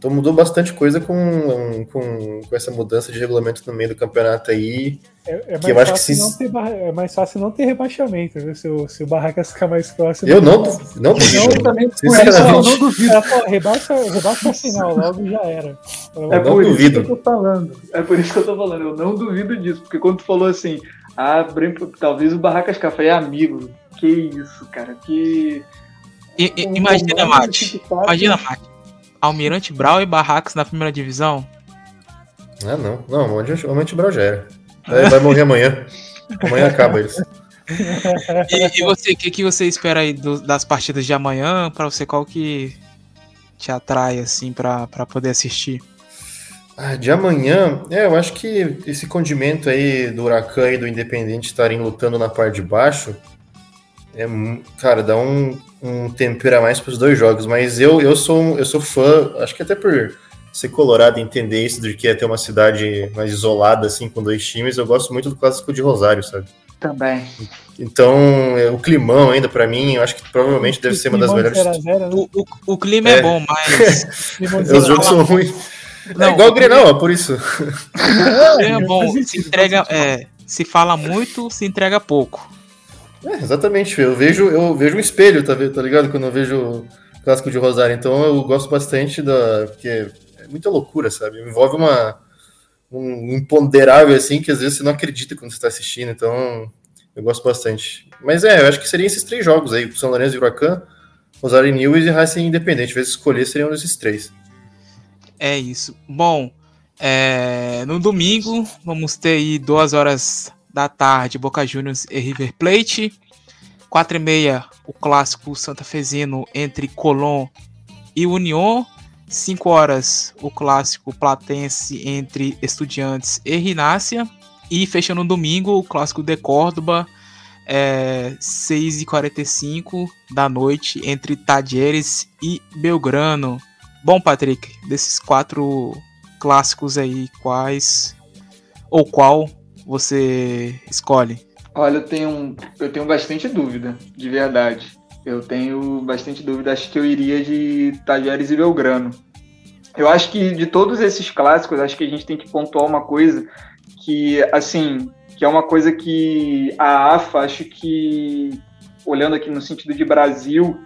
S4: Então mudou bastante coisa com, com, com essa mudança de regulamento no meio do campeonato aí.
S7: É, é, mais, fácil se... não ter barra... é mais fácil não ter rebaixamento, viu? Se o, se o Barracas ficar mais próximo.
S4: Eu não, não duvido.
S7: Eu também não, não duvido. Rebaixa, rebaixa a final, logo já era.
S3: Eu é por duvido. isso que eu tô falando. É por isso que eu tô falando. Eu não duvido disso, porque quando tu falou assim, ah, talvez o Barracas Café é amigo. Que isso, cara. Que.
S2: I, imagina, Mate. Imagina, Mate. Almirante Brau e Barracas na primeira divisão?
S4: Ah, não. Não, o Almirante Brau já era. Vai, vai morrer amanhã. Amanhã acaba isso.
S2: E, e, você, o que, que você espera aí do, das partidas de amanhã? Para você, qual que te atrai, assim, para poder assistir?
S4: Ah, de amanhã, é, eu acho que esse condimento aí do Huracan e do Independente estarem lutando na parte de baixo, é, cara, dá um, um tempero a mais para os dois jogos. Mas eu, eu, sou, eu sou fã, acho que até por ser colorado e entender isso de que é ter uma cidade mais isolada, assim, com dois times, eu gosto muito do clássico de Rosário, sabe?
S3: Também.
S4: Então, é, o climão ainda, para mim, eu acho que provavelmente o deve ser uma das melhores. Zero
S2: zero, né? o, o, o, clima é, é bom, mas.
S4: Os jogos são ruins. Não, é igual o Grenal, ó, por isso.
S2: É bom, se entrega, é, se fala muito, se entrega pouco.
S4: É, exatamente, eu vejo, eu vejo um espelho, tá, tá ligado? Quando eu vejo o clássico de Rosário. Então eu gosto bastante da. Porque é muita loucura, sabe? Envolve uma, um imponderável assim que às vezes você não acredita quando você está assistindo. Então eu gosto bastante. Mas é, eu acho que seriam esses três jogos aí: São Lourenço e Huracan, Rosário News e Racing Independente. Vezes escolher seriam desses três.
S2: É isso. Bom, é, no domingo vamos ter aí duas horas da tarde, Boca Juniors e River Plate. 4 e meia, o clássico santafesino entre Colón e União. 5 horas, o clássico platense entre Estudiantes e Rinácia. E fechando no domingo, o clássico de Córdoba, é, 6 e 45 da noite, entre Tadieres e Belgrano. Bom, Patrick, desses quatro clássicos aí, quais ou qual você escolhe?
S3: Olha, eu tenho, eu tenho bastante dúvida, de verdade. Eu tenho bastante dúvida. Acho que eu iria de Tajeres e Belgrano. Eu acho que de todos esses clássicos, acho que a gente tem que pontuar uma coisa que, assim, que é uma coisa que a AFA, acho que, olhando aqui no sentido de Brasil,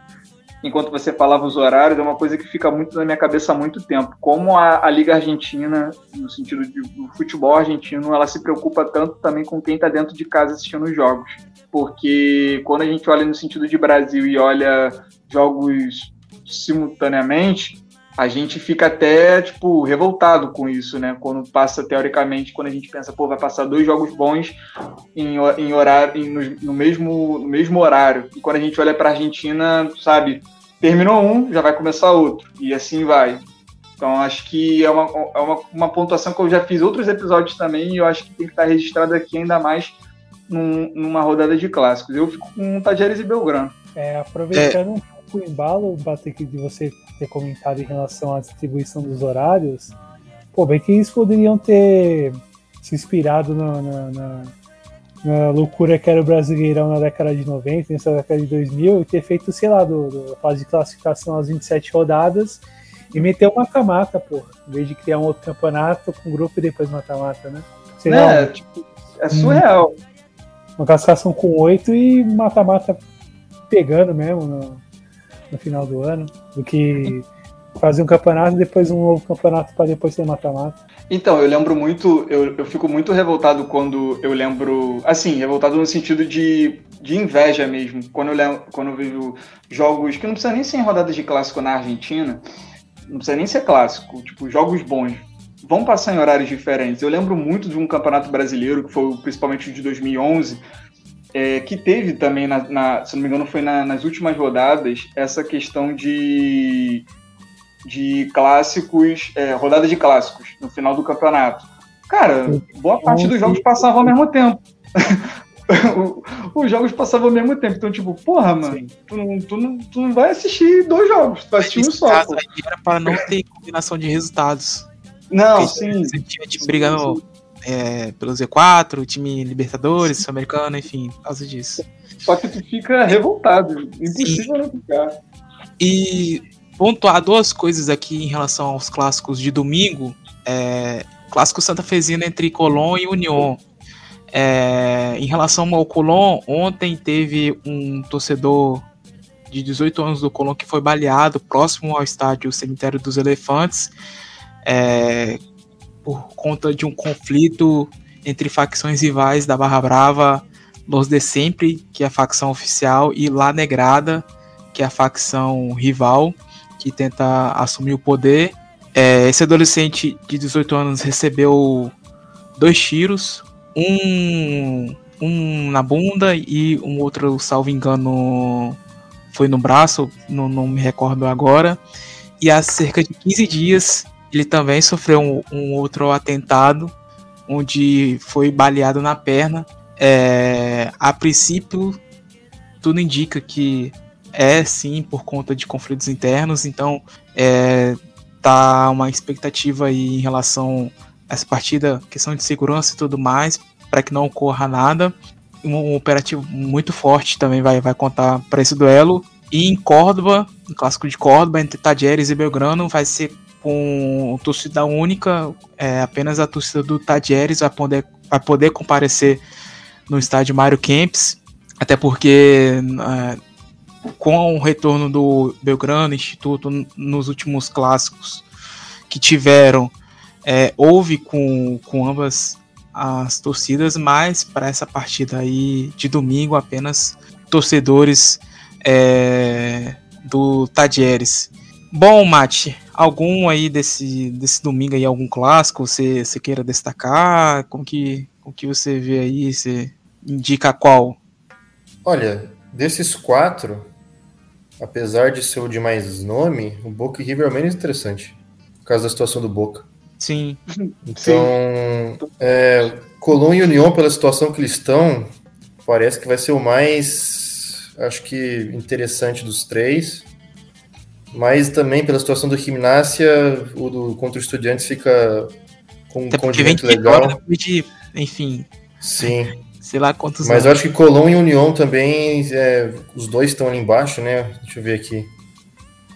S3: enquanto você falava os horários, é uma coisa que fica muito na minha cabeça há muito tempo. Como a, a Liga Argentina, no sentido de, do futebol argentino, ela se preocupa tanto também com quem está dentro de casa assistindo os jogos. Porque quando a gente olha no sentido de Brasil e olha jogos simultaneamente, a gente fica até, tipo, revoltado com isso, né? Quando passa, teoricamente, quando a gente pensa, pô, vai passar dois jogos bons em, em horário, em, no, no, mesmo, no mesmo horário. E quando a gente olha para Argentina, sabe, terminou um, já vai começar outro. E assim vai. Então acho que é uma, é uma, uma pontuação que eu já fiz outros episódios também e eu acho que tem que estar registrado aqui ainda mais num, numa rodada de clássicos. Eu fico com Tajeres e Belgrano.
S7: É, aproveitando é. um pouco o embalo, Batek, de você ter comentado em relação à distribuição dos horários, pô, bem que eles poderiam ter se inspirado na, na, na na loucura que era o Brasileirão na década de 90, nessa década de 2000, e ter feito, sei lá, do, do fase de classificação às 27 rodadas e meter uma mata-mata, porra, em vez de criar um outro campeonato com grupo e depois mata-mata, né?
S3: Sei é, lá, tipo, é surreal.
S7: Uma classificação com oito e mata-mata pegando mesmo no, no final do ano, do que fazer um campeonato depois um novo campeonato para depois ter mata-mata.
S3: Então, eu lembro muito, eu, eu fico muito revoltado quando eu lembro, assim, revoltado no sentido de, de inveja mesmo, quando eu, lembro, quando eu vejo jogos que não precisa nem ser em rodadas de clássico na Argentina, não precisa nem ser clássico, tipo, jogos bons, vão passar em horários diferentes. Eu lembro muito de um campeonato brasileiro, que foi principalmente o de 2011, é, que teve também, na, na, se não me engano, foi na, nas últimas rodadas, essa questão de de clássicos, é, rodada de clássicos no final do campeonato. Cara, boa parte dos jogos passavam ao mesmo tempo. Os jogos passavam ao mesmo tempo. Então, tipo, porra, mano, tu não, tu, não, tu não vai assistir dois jogos, tu vai assistir um só. Caso
S2: aí era para não ter combinação de resultados.
S3: Não, Porque sim.
S2: Você tinha time brigando é, pelo Z4, time Libertadores, Sul-Americano, enfim, por causa disso.
S3: Só que tu fica revoltado. Impossível sim. não ficar.
S2: E pontuar duas coisas aqui em relação aos clássicos de domingo. É, clássico Santa Fezina entre Colón e União. É, em relação ao Colón, ontem teve um torcedor de 18 anos do Colón que foi baleado próximo ao estádio Cemitério dos Elefantes é, por conta de um conflito entre facções rivais da Barra Brava, Los de Sempre, que é a facção oficial, e La Negrada, que é a facção rival, que tenta assumir o poder. É, esse adolescente de 18 anos recebeu dois tiros, um, um na bunda e um outro, salvo engano, foi no braço, não, não me recordo agora. E há cerca de 15 dias ele também sofreu um, um outro atentado, onde foi baleado na perna. É, a princípio, tudo indica que é sim por conta de conflitos internos, então é, tá uma expectativa aí em relação a essa partida, questão de segurança e tudo mais, para que não ocorra nada. Um, operativo muito forte também vai, vai contar para esse duelo. E em Córdoba, no clássico de Córdoba, entre Tadieres e Belgrano, vai ser com torcida única, é, apenas a torcida do Tadieres vai poder, vai poder comparecer no estádio Mário Kempis, até porque é, com o retorno do Belgrano Instituto nos últimos clássicos que tiveram, é, houve com, com ambas as torcidas, mas para essa partida aí de domingo apenas torcedores é, do Tadieres. Bom, Mate, algum aí desse, desse domingo aí, algum clássico você, você queira destacar? Como que, como que você vê aí? Você indica qual?
S4: Olha, desses quatro, apesar de ser o de mais nome, o Boca e River é menos interessante. Por causa da situação do Boca.
S2: Sim.
S4: Então, é, Colón e União, pela situação que eles estão, parece que vai ser o mais, acho que, interessante dos três. Mas também pela situação do Gimnásia, o do, contra o Estudiantes fica com um condimento legal.
S2: De, enfim.
S4: Sim
S2: sei lá quantos
S4: Mas anos. eu acho que Colón e União também, é, os dois estão ali embaixo, né? Deixa eu ver aqui.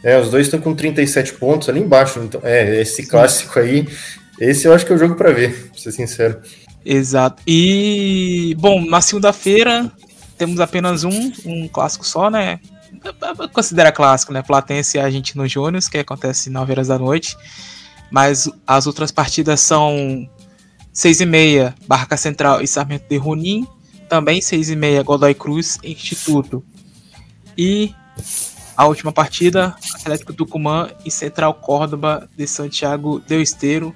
S4: É, os dois estão com 37 pontos ali embaixo. Então, é, esse clássico aí, esse eu acho que é o jogo para ver, pra ser sincero.
S2: Exato. E, bom, na segunda-feira temos apenas um, um clássico só, né? Considera clássico, né? Platense e Argentino Júnior, que acontece 9 horas da noite. Mas as outras partidas são 6 e meia, Barca Central e Sarmento de Runim. Também 6 e meia, Godoy Cruz Instituto. E a última partida, Atlético Tucumã e Central Córdoba de Santiago del Esteiro.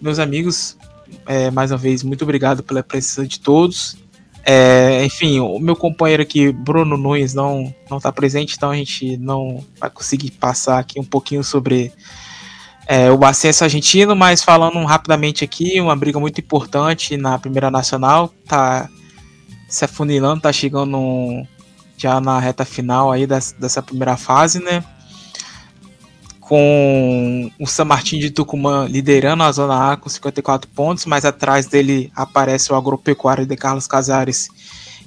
S2: Meus amigos, é, mais uma vez, muito obrigado pela presença de todos. É, enfim, o meu companheiro aqui, Bruno Nunes, não não está presente, então a gente não vai conseguir passar aqui um pouquinho sobre é, o acesso argentino, mas falando rapidamente aqui, uma briga muito importante na Primeira Nacional, tá se afunilando, tá chegando já na reta final aí dessa, dessa primeira fase, né? Com o San Martín de Tucumã liderando a Zona A com 54 pontos, mas atrás dele aparece o Agropecuário de Carlos Casares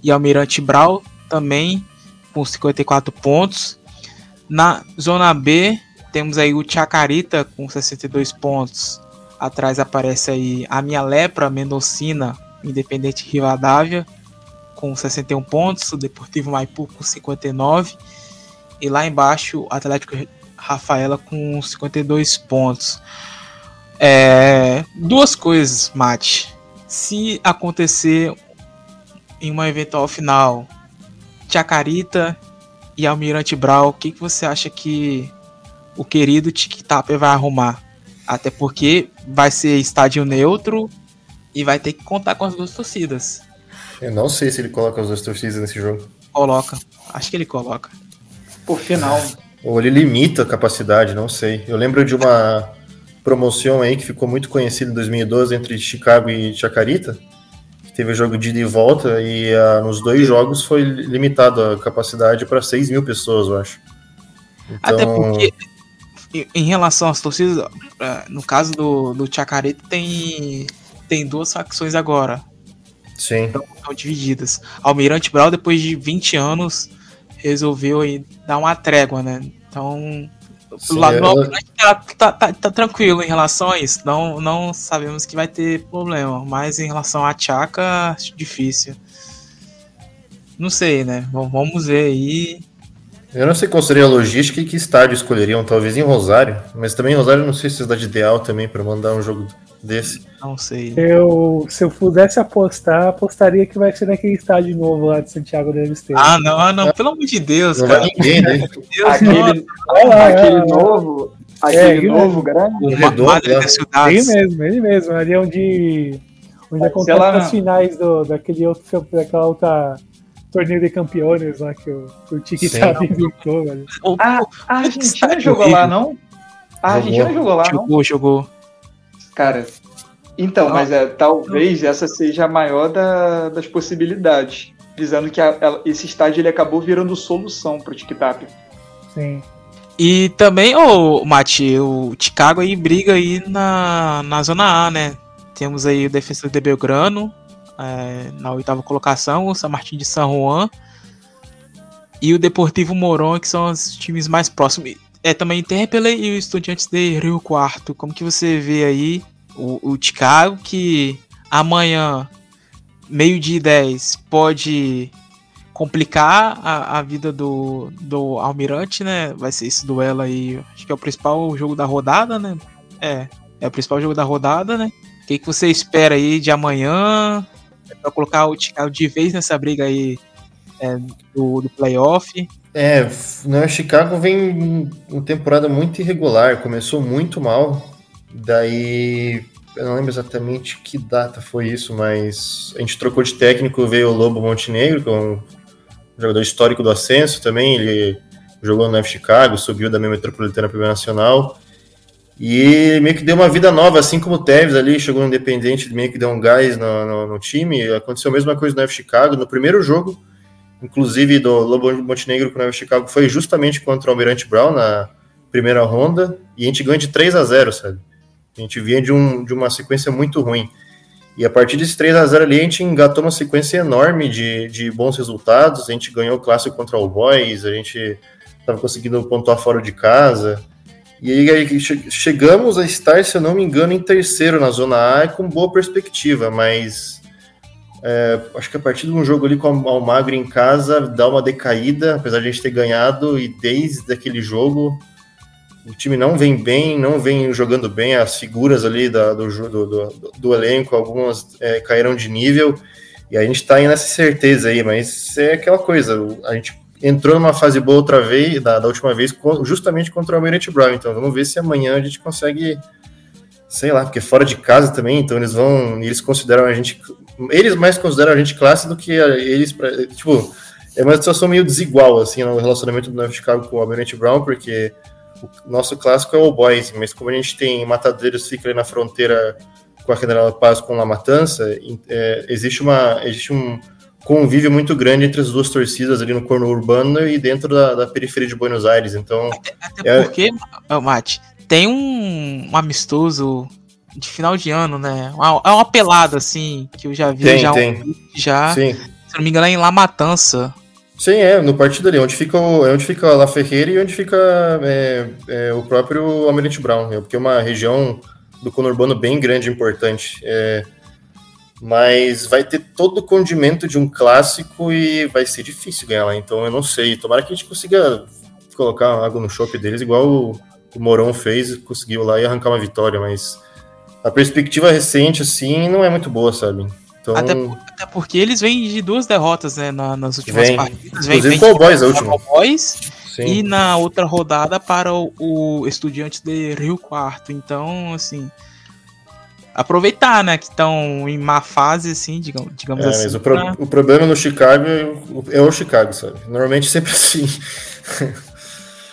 S2: e Almirante Brau também com 54 pontos. Na Zona B, temos aí o Chacarita com 62 pontos. Atrás aparece aí a minha lepra Mendocina, Independente Rivadavia, com 61 pontos. O Deportivo Maipu com 59. E lá embaixo, o Atlético Rafaela com 52 pontos. É, duas coisas, Mate. Se acontecer em uma eventual final, Chacarita e Almirante Brau, o que, que você acha que o querido TikTok vai arrumar. Até porque vai ser estádio neutro e vai ter que contar com as duas torcidas.
S4: Eu não sei se ele coloca as duas torcidas nesse jogo.
S2: Coloca. Acho que ele coloca. Por final.
S4: Ou ele limita a capacidade, não sei. Eu lembro de uma promoção aí que ficou muito conhecida em 2012 entre Chicago e Chacarita. Que teve jogo de ida e volta e uh, nos dois jogos foi limitado a capacidade para 6 mil pessoas, eu acho.
S2: Então... Até porque em relação às torcidas, é, no caso do, do Chacareta, tem, tem duas facções agora.
S4: Sim.
S2: Estão, estão divididas. Almirante Brau, depois de 20 anos, resolveu aí dar uma trégua, né? Então, Lá no tá, tá, tá, tá, tranquilo em relação a isso. Não, não sabemos que vai ter problema. Mas em relação a Tchaka, difícil. Não sei, né? Vamos ver aí.
S4: Eu não sei qual seria a logística e que estádio escolheriam. Talvez em Rosário. Mas também em Rosário não sei se é cidade ideal também para mandar um jogo desse.
S2: Não sei.
S7: Eu, se eu pudesse apostar, apostaria que vai ser naquele estádio novo lá de Santiago del Estero.
S2: Ah, não, ah, não, pelo amor de Deus,
S4: não
S2: cara.
S4: Vai ninguém, né?
S3: Deus, aquele, ah, aquele é, novo, aquele é, novo grande.
S4: O redondo,
S7: Ele mesmo, ele mesmo. Ali é onde, onde acontece as finais do, daquele outro, daquela outra torneio de campeões lá que o, que o Tiki tá inventou, velho.
S3: Ah, a Argentina jogou lá, não? A Argentina jogou lá,
S2: não? Jogou, jogou.
S3: Cara, então, mas é, talvez essa seja a maior da, das possibilidades, visando que a, a, esse estádio ele acabou virando solução para o TikTok.
S7: Sim.
S2: E também, ô oh, Mati, o Chicago aí briga aí na, na zona A, né? Temos aí o defensor de Belgrano é, na oitava colocação, o San Martín de San Juan e o Deportivo Moron, que são os times mais próximos. É também Interpele e o Estudiantes de Rio Quarto. Como que você vê aí o, o Chicago que amanhã, meio-dia 10, pode complicar a, a vida do, do Almirante, né? Vai ser esse duelo aí. Acho que é o principal jogo da rodada, né? É, é o principal jogo da rodada, né? O que, que você espera aí de amanhã? Para colocar o Chicago de vez nessa briga aí é, do, do playoff?
S4: É, né, Chicago vem uma temporada muito irregular, começou muito mal, daí eu não lembro exatamente que data foi isso, mas a gente trocou de técnico, veio o Lobo Montenegro, que é um jogador histórico do Ascenso também, ele jogou no F Chicago, subiu da minha metropolitana para nacional, e meio que deu uma vida nova, assim como o Tevez ali, chegou no Independente, meio que deu um gás no, no, no Time, aconteceu a mesma coisa no F Chicago, no primeiro jogo, inclusive do Lobo Montenegro com o F Chicago, foi justamente contra o Almirante Brown na primeira ronda, e a gente ganhou de 3 a 0 sabe? A gente vinha de, um, de uma sequência muito ruim. E a partir desse 3 a 0 ali, a gente engatou uma sequência enorme de, de bons resultados. A gente ganhou o clássico contra o Boys, a gente estava conseguindo pontuar fora de casa. E aí chegamos a estar, se eu não me engano, em terceiro na Zona A com boa perspectiva, mas é, acho que a partir de um jogo ali com o Almagro em casa dá uma decaída, apesar de a gente ter ganhado, e desde aquele jogo o time não vem bem, não vem jogando bem, as figuras ali da, do, do, do, do, elenco, algumas é, caíram de nível, e a gente está aí nessa certeza aí, mas é aquela coisa, a gente entrou numa fase boa outra vez, da, da última vez, justamente contra o Almirante Brown, então vamos ver se amanhã a gente consegue, sei lá, porque fora de casa também, então eles vão, eles consideram a gente, eles mais consideram a gente classe do que eles, pra, tipo, é uma situação meio desigual, assim, no relacionamento do Nova Chicago com o Almirante Brown, porque o nosso clássico é o Boys, mas como a gente tem Matadeiros fica ali na fronteira com a General Paz com La Matança, é, existe, uma, existe um convívio muito grande entre as duas torcidas ali no corno urbano e dentro da, da periferia de Buenos Aires. Então,
S2: até, até é... porque, Mate, tem um, um, amistoso de final de ano, né? É uma pelada assim que eu já vi
S4: tem,
S2: já,
S4: tem.
S2: Um, já se não me engano é em La Matança.
S4: Sim, é, no partido ali, onde fica, o, é onde fica La Ferreira e onde fica é, é, o próprio Almirante Brown, é porque é uma região do conurbano bem grande e importante. É, mas vai ter todo o condimento de um clássico e vai ser difícil ganhar lá, então eu não sei. Tomara que a gente consiga colocar água no chope deles, igual o, o Moron fez, conseguiu lá e arrancar uma vitória, mas a perspectiva recente, assim, não é muito boa, sabe?
S2: Então... Até, até, porque eles vêm de duas derrotas, né, na, nas últimas
S4: vem.
S2: partidas.
S4: Vem, Inclusive com o Boys a última.
S2: E na outra rodada para o, o Estudiantes de Rio Quarto. Então, assim, aproveitar, né, que estão em má fase, assim, digamos, digamos
S4: é,
S2: assim.
S4: Mas o, pro, pra... o, problema no Chicago é, é o Chicago, sabe? Normalmente sempre assim.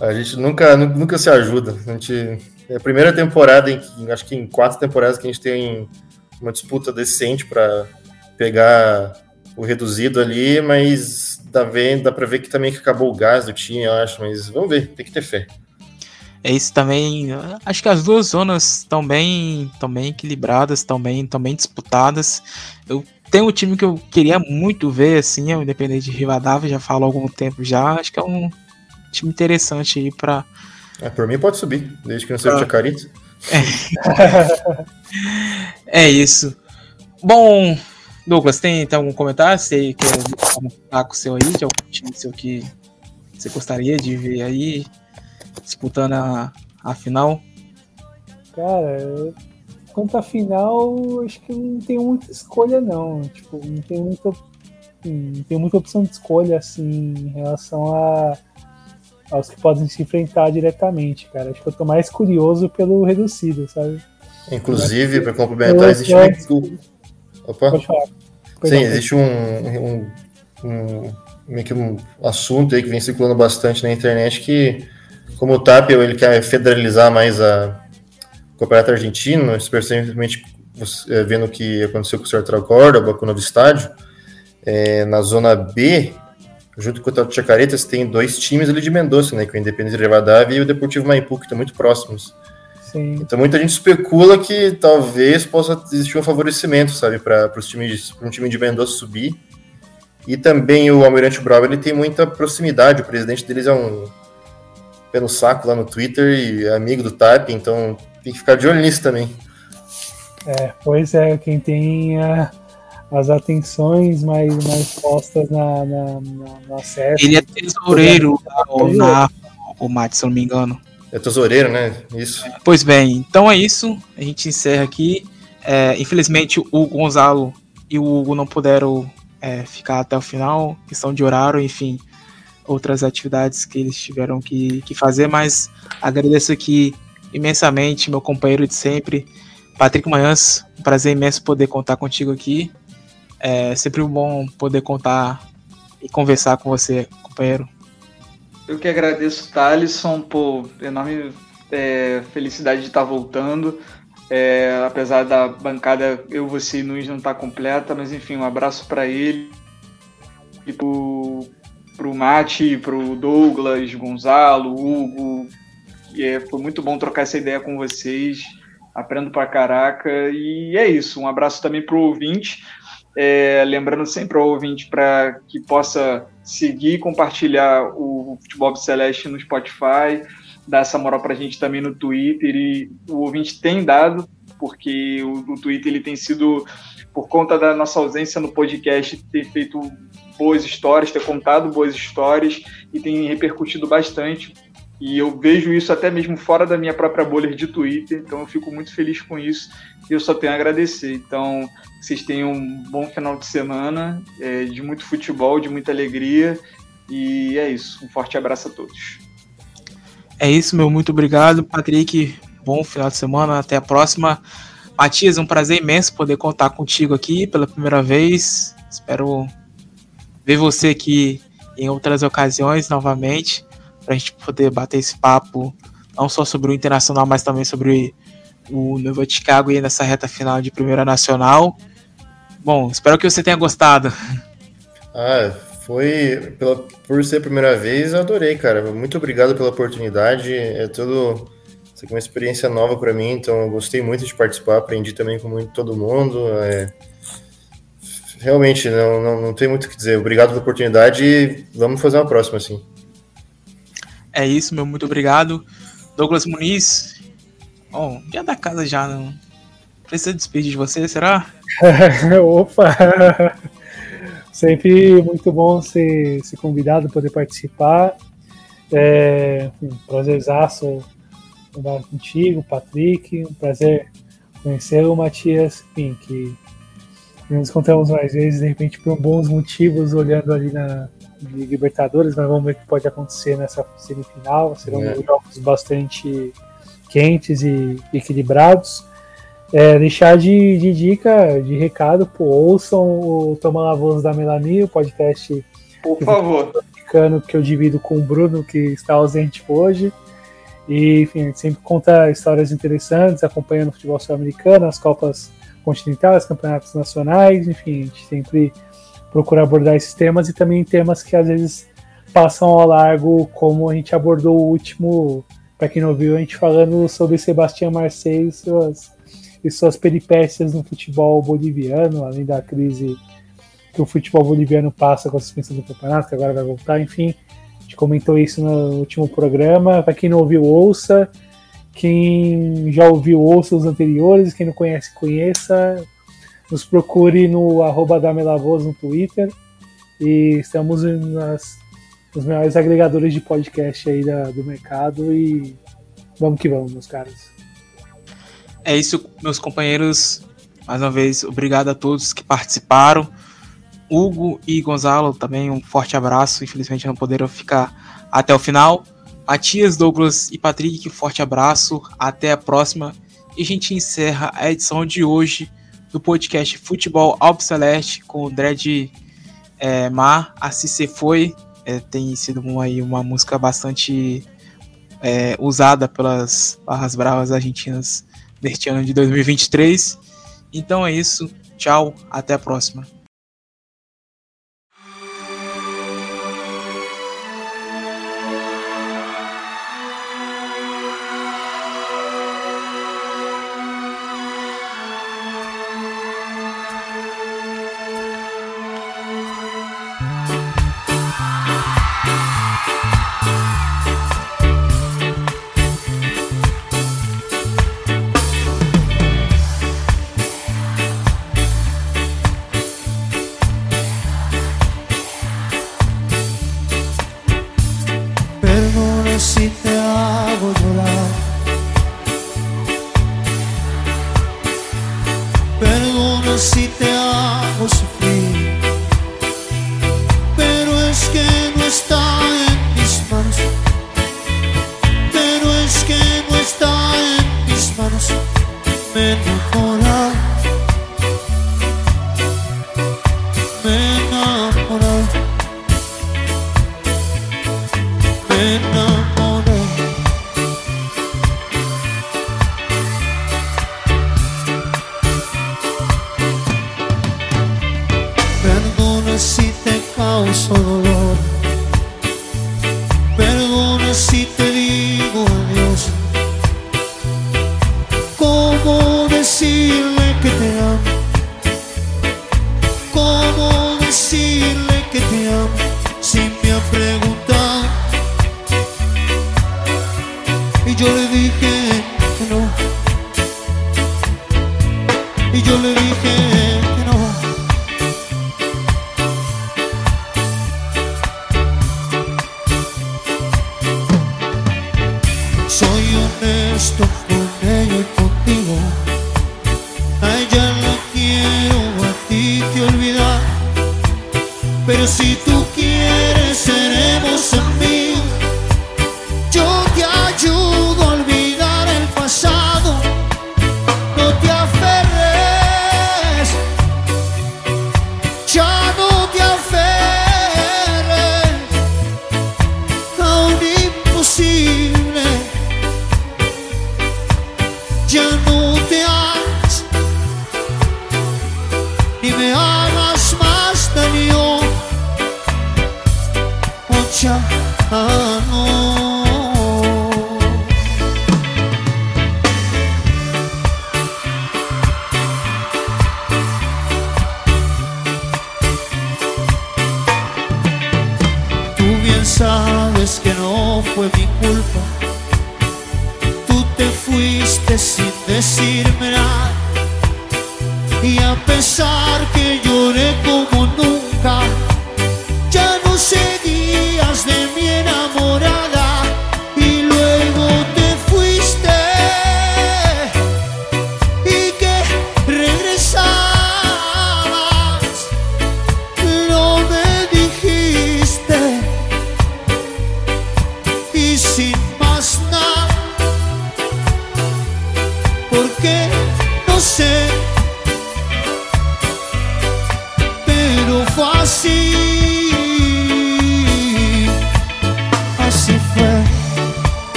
S4: a gente nunca, nunca se ajuda. A gente é a primeira temporada, em, acho que em quatro temporadas que a gente tem uma disputa decente para pegar o reduzido ali, mas dá, ver, dá para ver que também que acabou o gás do time, eu acho, mas vamos ver, tem que ter fé.
S2: É isso também. Acho que as duas zonas estão bem, estão bem equilibradas, estão bem, estão bem disputadas. Eu tenho um time que eu queria muito ver, assim, é o Independente de Rivadavia, já falo há algum tempo já. Acho que é um time interessante aí para
S4: É, por mim pode subir, desde que não seja ah. Chacarita.
S2: É. é isso. Bom, Douglas, tem, tem algum comentário? Você quer um taco seu aí, de algum time seu que você gostaria de ver aí disputando a, a final?
S7: Cara, quanto à final, acho que não tem muita escolha não. Tipo, não tem muita, não tem muita opção de escolha assim em relação a aos que podem se enfrentar diretamente, cara. Acho que eu tô mais curioso pelo reduzido, sabe?
S4: Inclusive, para complementar, existe um. Opa. Pode falar. Sim, existe um, um, um, meio que um assunto aí que vem circulando bastante na internet que, como o Tapio ele quer federalizar mais a campeonato argentino, especialmente é, vendo o que aconteceu com o Central Córdoba, com o novo estádio, é, na zona B, junto com o Chacaretas, tem dois times ali de Mendoza, né? Que é o Independente de Rivadavia e o Deportivo Maipú, que estão muito próximos. Sim. Então muita gente especula que talvez possa existir um favorecimento, sabe, para um time de Mendoza subir. E também o Almirante Brau, ele tem muita proximidade, o presidente deles é um pé no saco lá no Twitter e é amigo do TAP, então tem que ficar de olho nisso também.
S7: É, pois é, quem tem a, as atenções mais, mais postas na, na, na, no acesso.
S2: Ele é tesoureiro, o, na, o Mate, se eu não me engano.
S4: É tesoureiro, né? Isso.
S2: Pois bem, então é isso. A gente encerra aqui. É, infelizmente, o Gonzalo e o Hugo não puderam é, ficar até o final, questão de horário, enfim, outras atividades que eles tiveram que, que fazer, mas agradeço aqui imensamente meu companheiro de sempre, Patrick Manhãs. Um prazer imenso poder contar contigo aqui. É sempre bom poder contar e conversar com você, companheiro.
S3: Eu que agradeço, Thalisson, por enorme é, felicidade de estar voltando. É, apesar da bancada eu, você e Nunes não estar tá completa, mas enfim, um abraço para ele e pro Mate, pro Douglas, Gonzalo, Hugo. E é, foi muito bom trocar essa ideia com vocês. Aprendo pra caraca. E é isso. Um abraço também pro ouvinte. É, lembrando sempre ao ouvinte para que possa seguir e compartilhar o Futebol Celeste no Spotify, dar essa moral para a gente também no Twitter. E o ouvinte tem dado, porque o, o Twitter ele tem sido, por conta da nossa ausência no podcast, ter feito boas histórias, ter contado boas histórias e tem repercutido bastante. E eu vejo isso até mesmo fora da minha própria bolha de Twitter, então eu fico muito feliz com isso e eu só tenho a agradecer. Então, vocês tenham um bom final de semana, é, de muito futebol, de muita alegria, e é isso. Um forte abraço a todos.
S2: É isso, meu. Muito obrigado, Patrick. Bom final de semana, até a próxima. Matias, é um prazer imenso poder contar contigo aqui pela primeira vez. Espero ver você aqui em outras ocasiões novamente para a gente poder bater esse papo, não só sobre o Internacional, mas também sobre o Nova Chicago aí nessa reta final de Primeira Nacional. Bom, espero que você tenha gostado.
S4: Ah, foi pela, por ser a primeira vez, eu adorei, cara. Muito obrigado pela oportunidade. É tudo isso aqui é uma experiência nova para mim, então eu gostei muito de participar, aprendi também com muito todo mundo. É, realmente, não, não, não tem muito o que dizer. Obrigado pela oportunidade e vamos fazer uma próxima, sim.
S2: É isso, meu muito obrigado. Douglas Muniz. Bom, já da casa já, não precisa despedir de você, será?
S7: Opa! Sempre muito bom ser, ser convidado, poder participar. É, um prazerzaço falar contigo, Patrick. Um prazer conhecer o Matias, enfim, que nos encontramos mais vezes, de repente, por bons motivos, olhando ali na, Libertadores, mas vamos ver o que pode acontecer nessa semifinal. Serão é. jogos bastante quentes e equilibrados. É, deixar de, de, dica, de recado, pô, ouçam o Toma La Voz da Melanie, o podcast
S3: Por favor.
S7: que eu divido com o Bruno, que está ausente hoje. E, enfim, a gente sempre conta histórias interessantes, acompanhando o futebol sul-americano, as Copas Continentais, campeonatos nacionais, enfim, a gente sempre procura abordar esses temas e também temas que às vezes passam ao largo, como a gente abordou o último, para quem não viu, a gente falando sobre Sebastião Marseille e suas, e suas peripécias no futebol boliviano, além da crise que o futebol boliviano passa com a suspensão do campeonato, que agora vai voltar, enfim. A gente comentou isso no último programa. Para quem não ouviu, ouça. Quem já ouviu, ouça os anteriores. Quem não conhece, conheça. Nos procure no arroba Damelavoz no Twitter. E estamos nas, nos melhores agregadores de podcast aí da, do mercado. E vamos que vamos, meus caras.
S2: É isso, meus companheiros. Mais uma vez, obrigado a todos que participaram. Hugo e Gonzalo também um forte abraço. Infelizmente não poderam ficar até o final. Matias, Douglas e Patrick, forte abraço. Até a próxima. E a gente encerra a edição de hoje do podcast Futebol Alpe Celeste com o Dredd é, Mar. Assim se foi. É, tem sido uma, aí, uma música bastante é, usada pelas Barras Bravas argentinas neste ano de 2023. Então é isso. Tchau. Até a próxima.
S8: No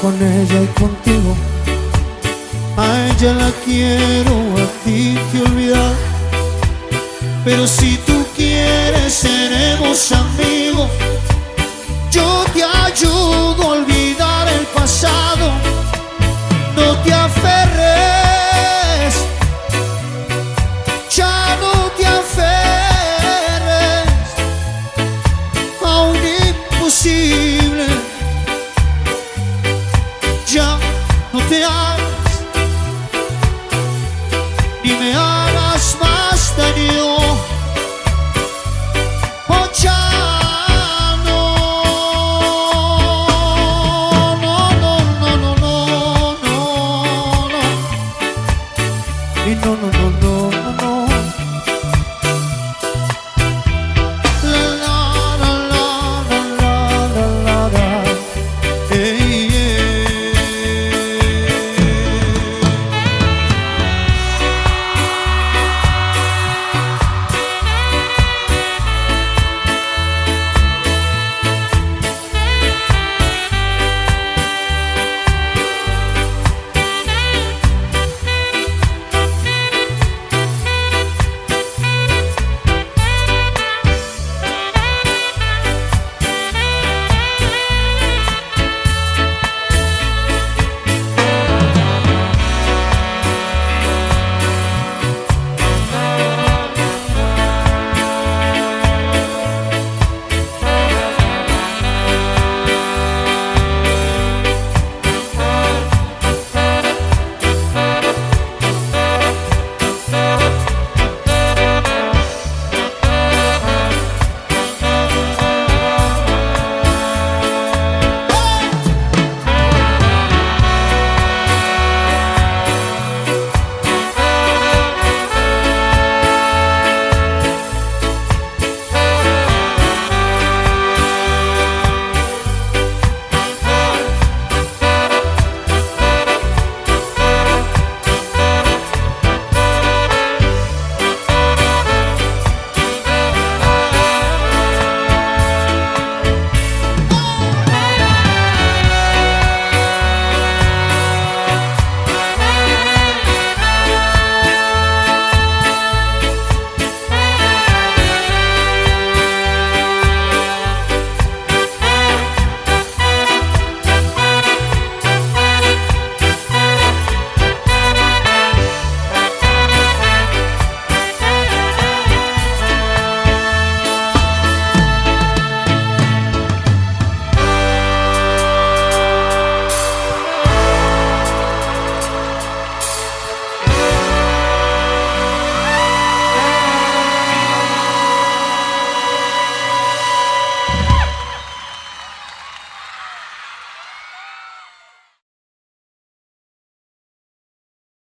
S8: Con ella y contigo. A ella la quiero, a ti que olvidar. Pero si tú quieres, seremos amigos. Yo te ayudo a olvidar el pasado. No te aferres.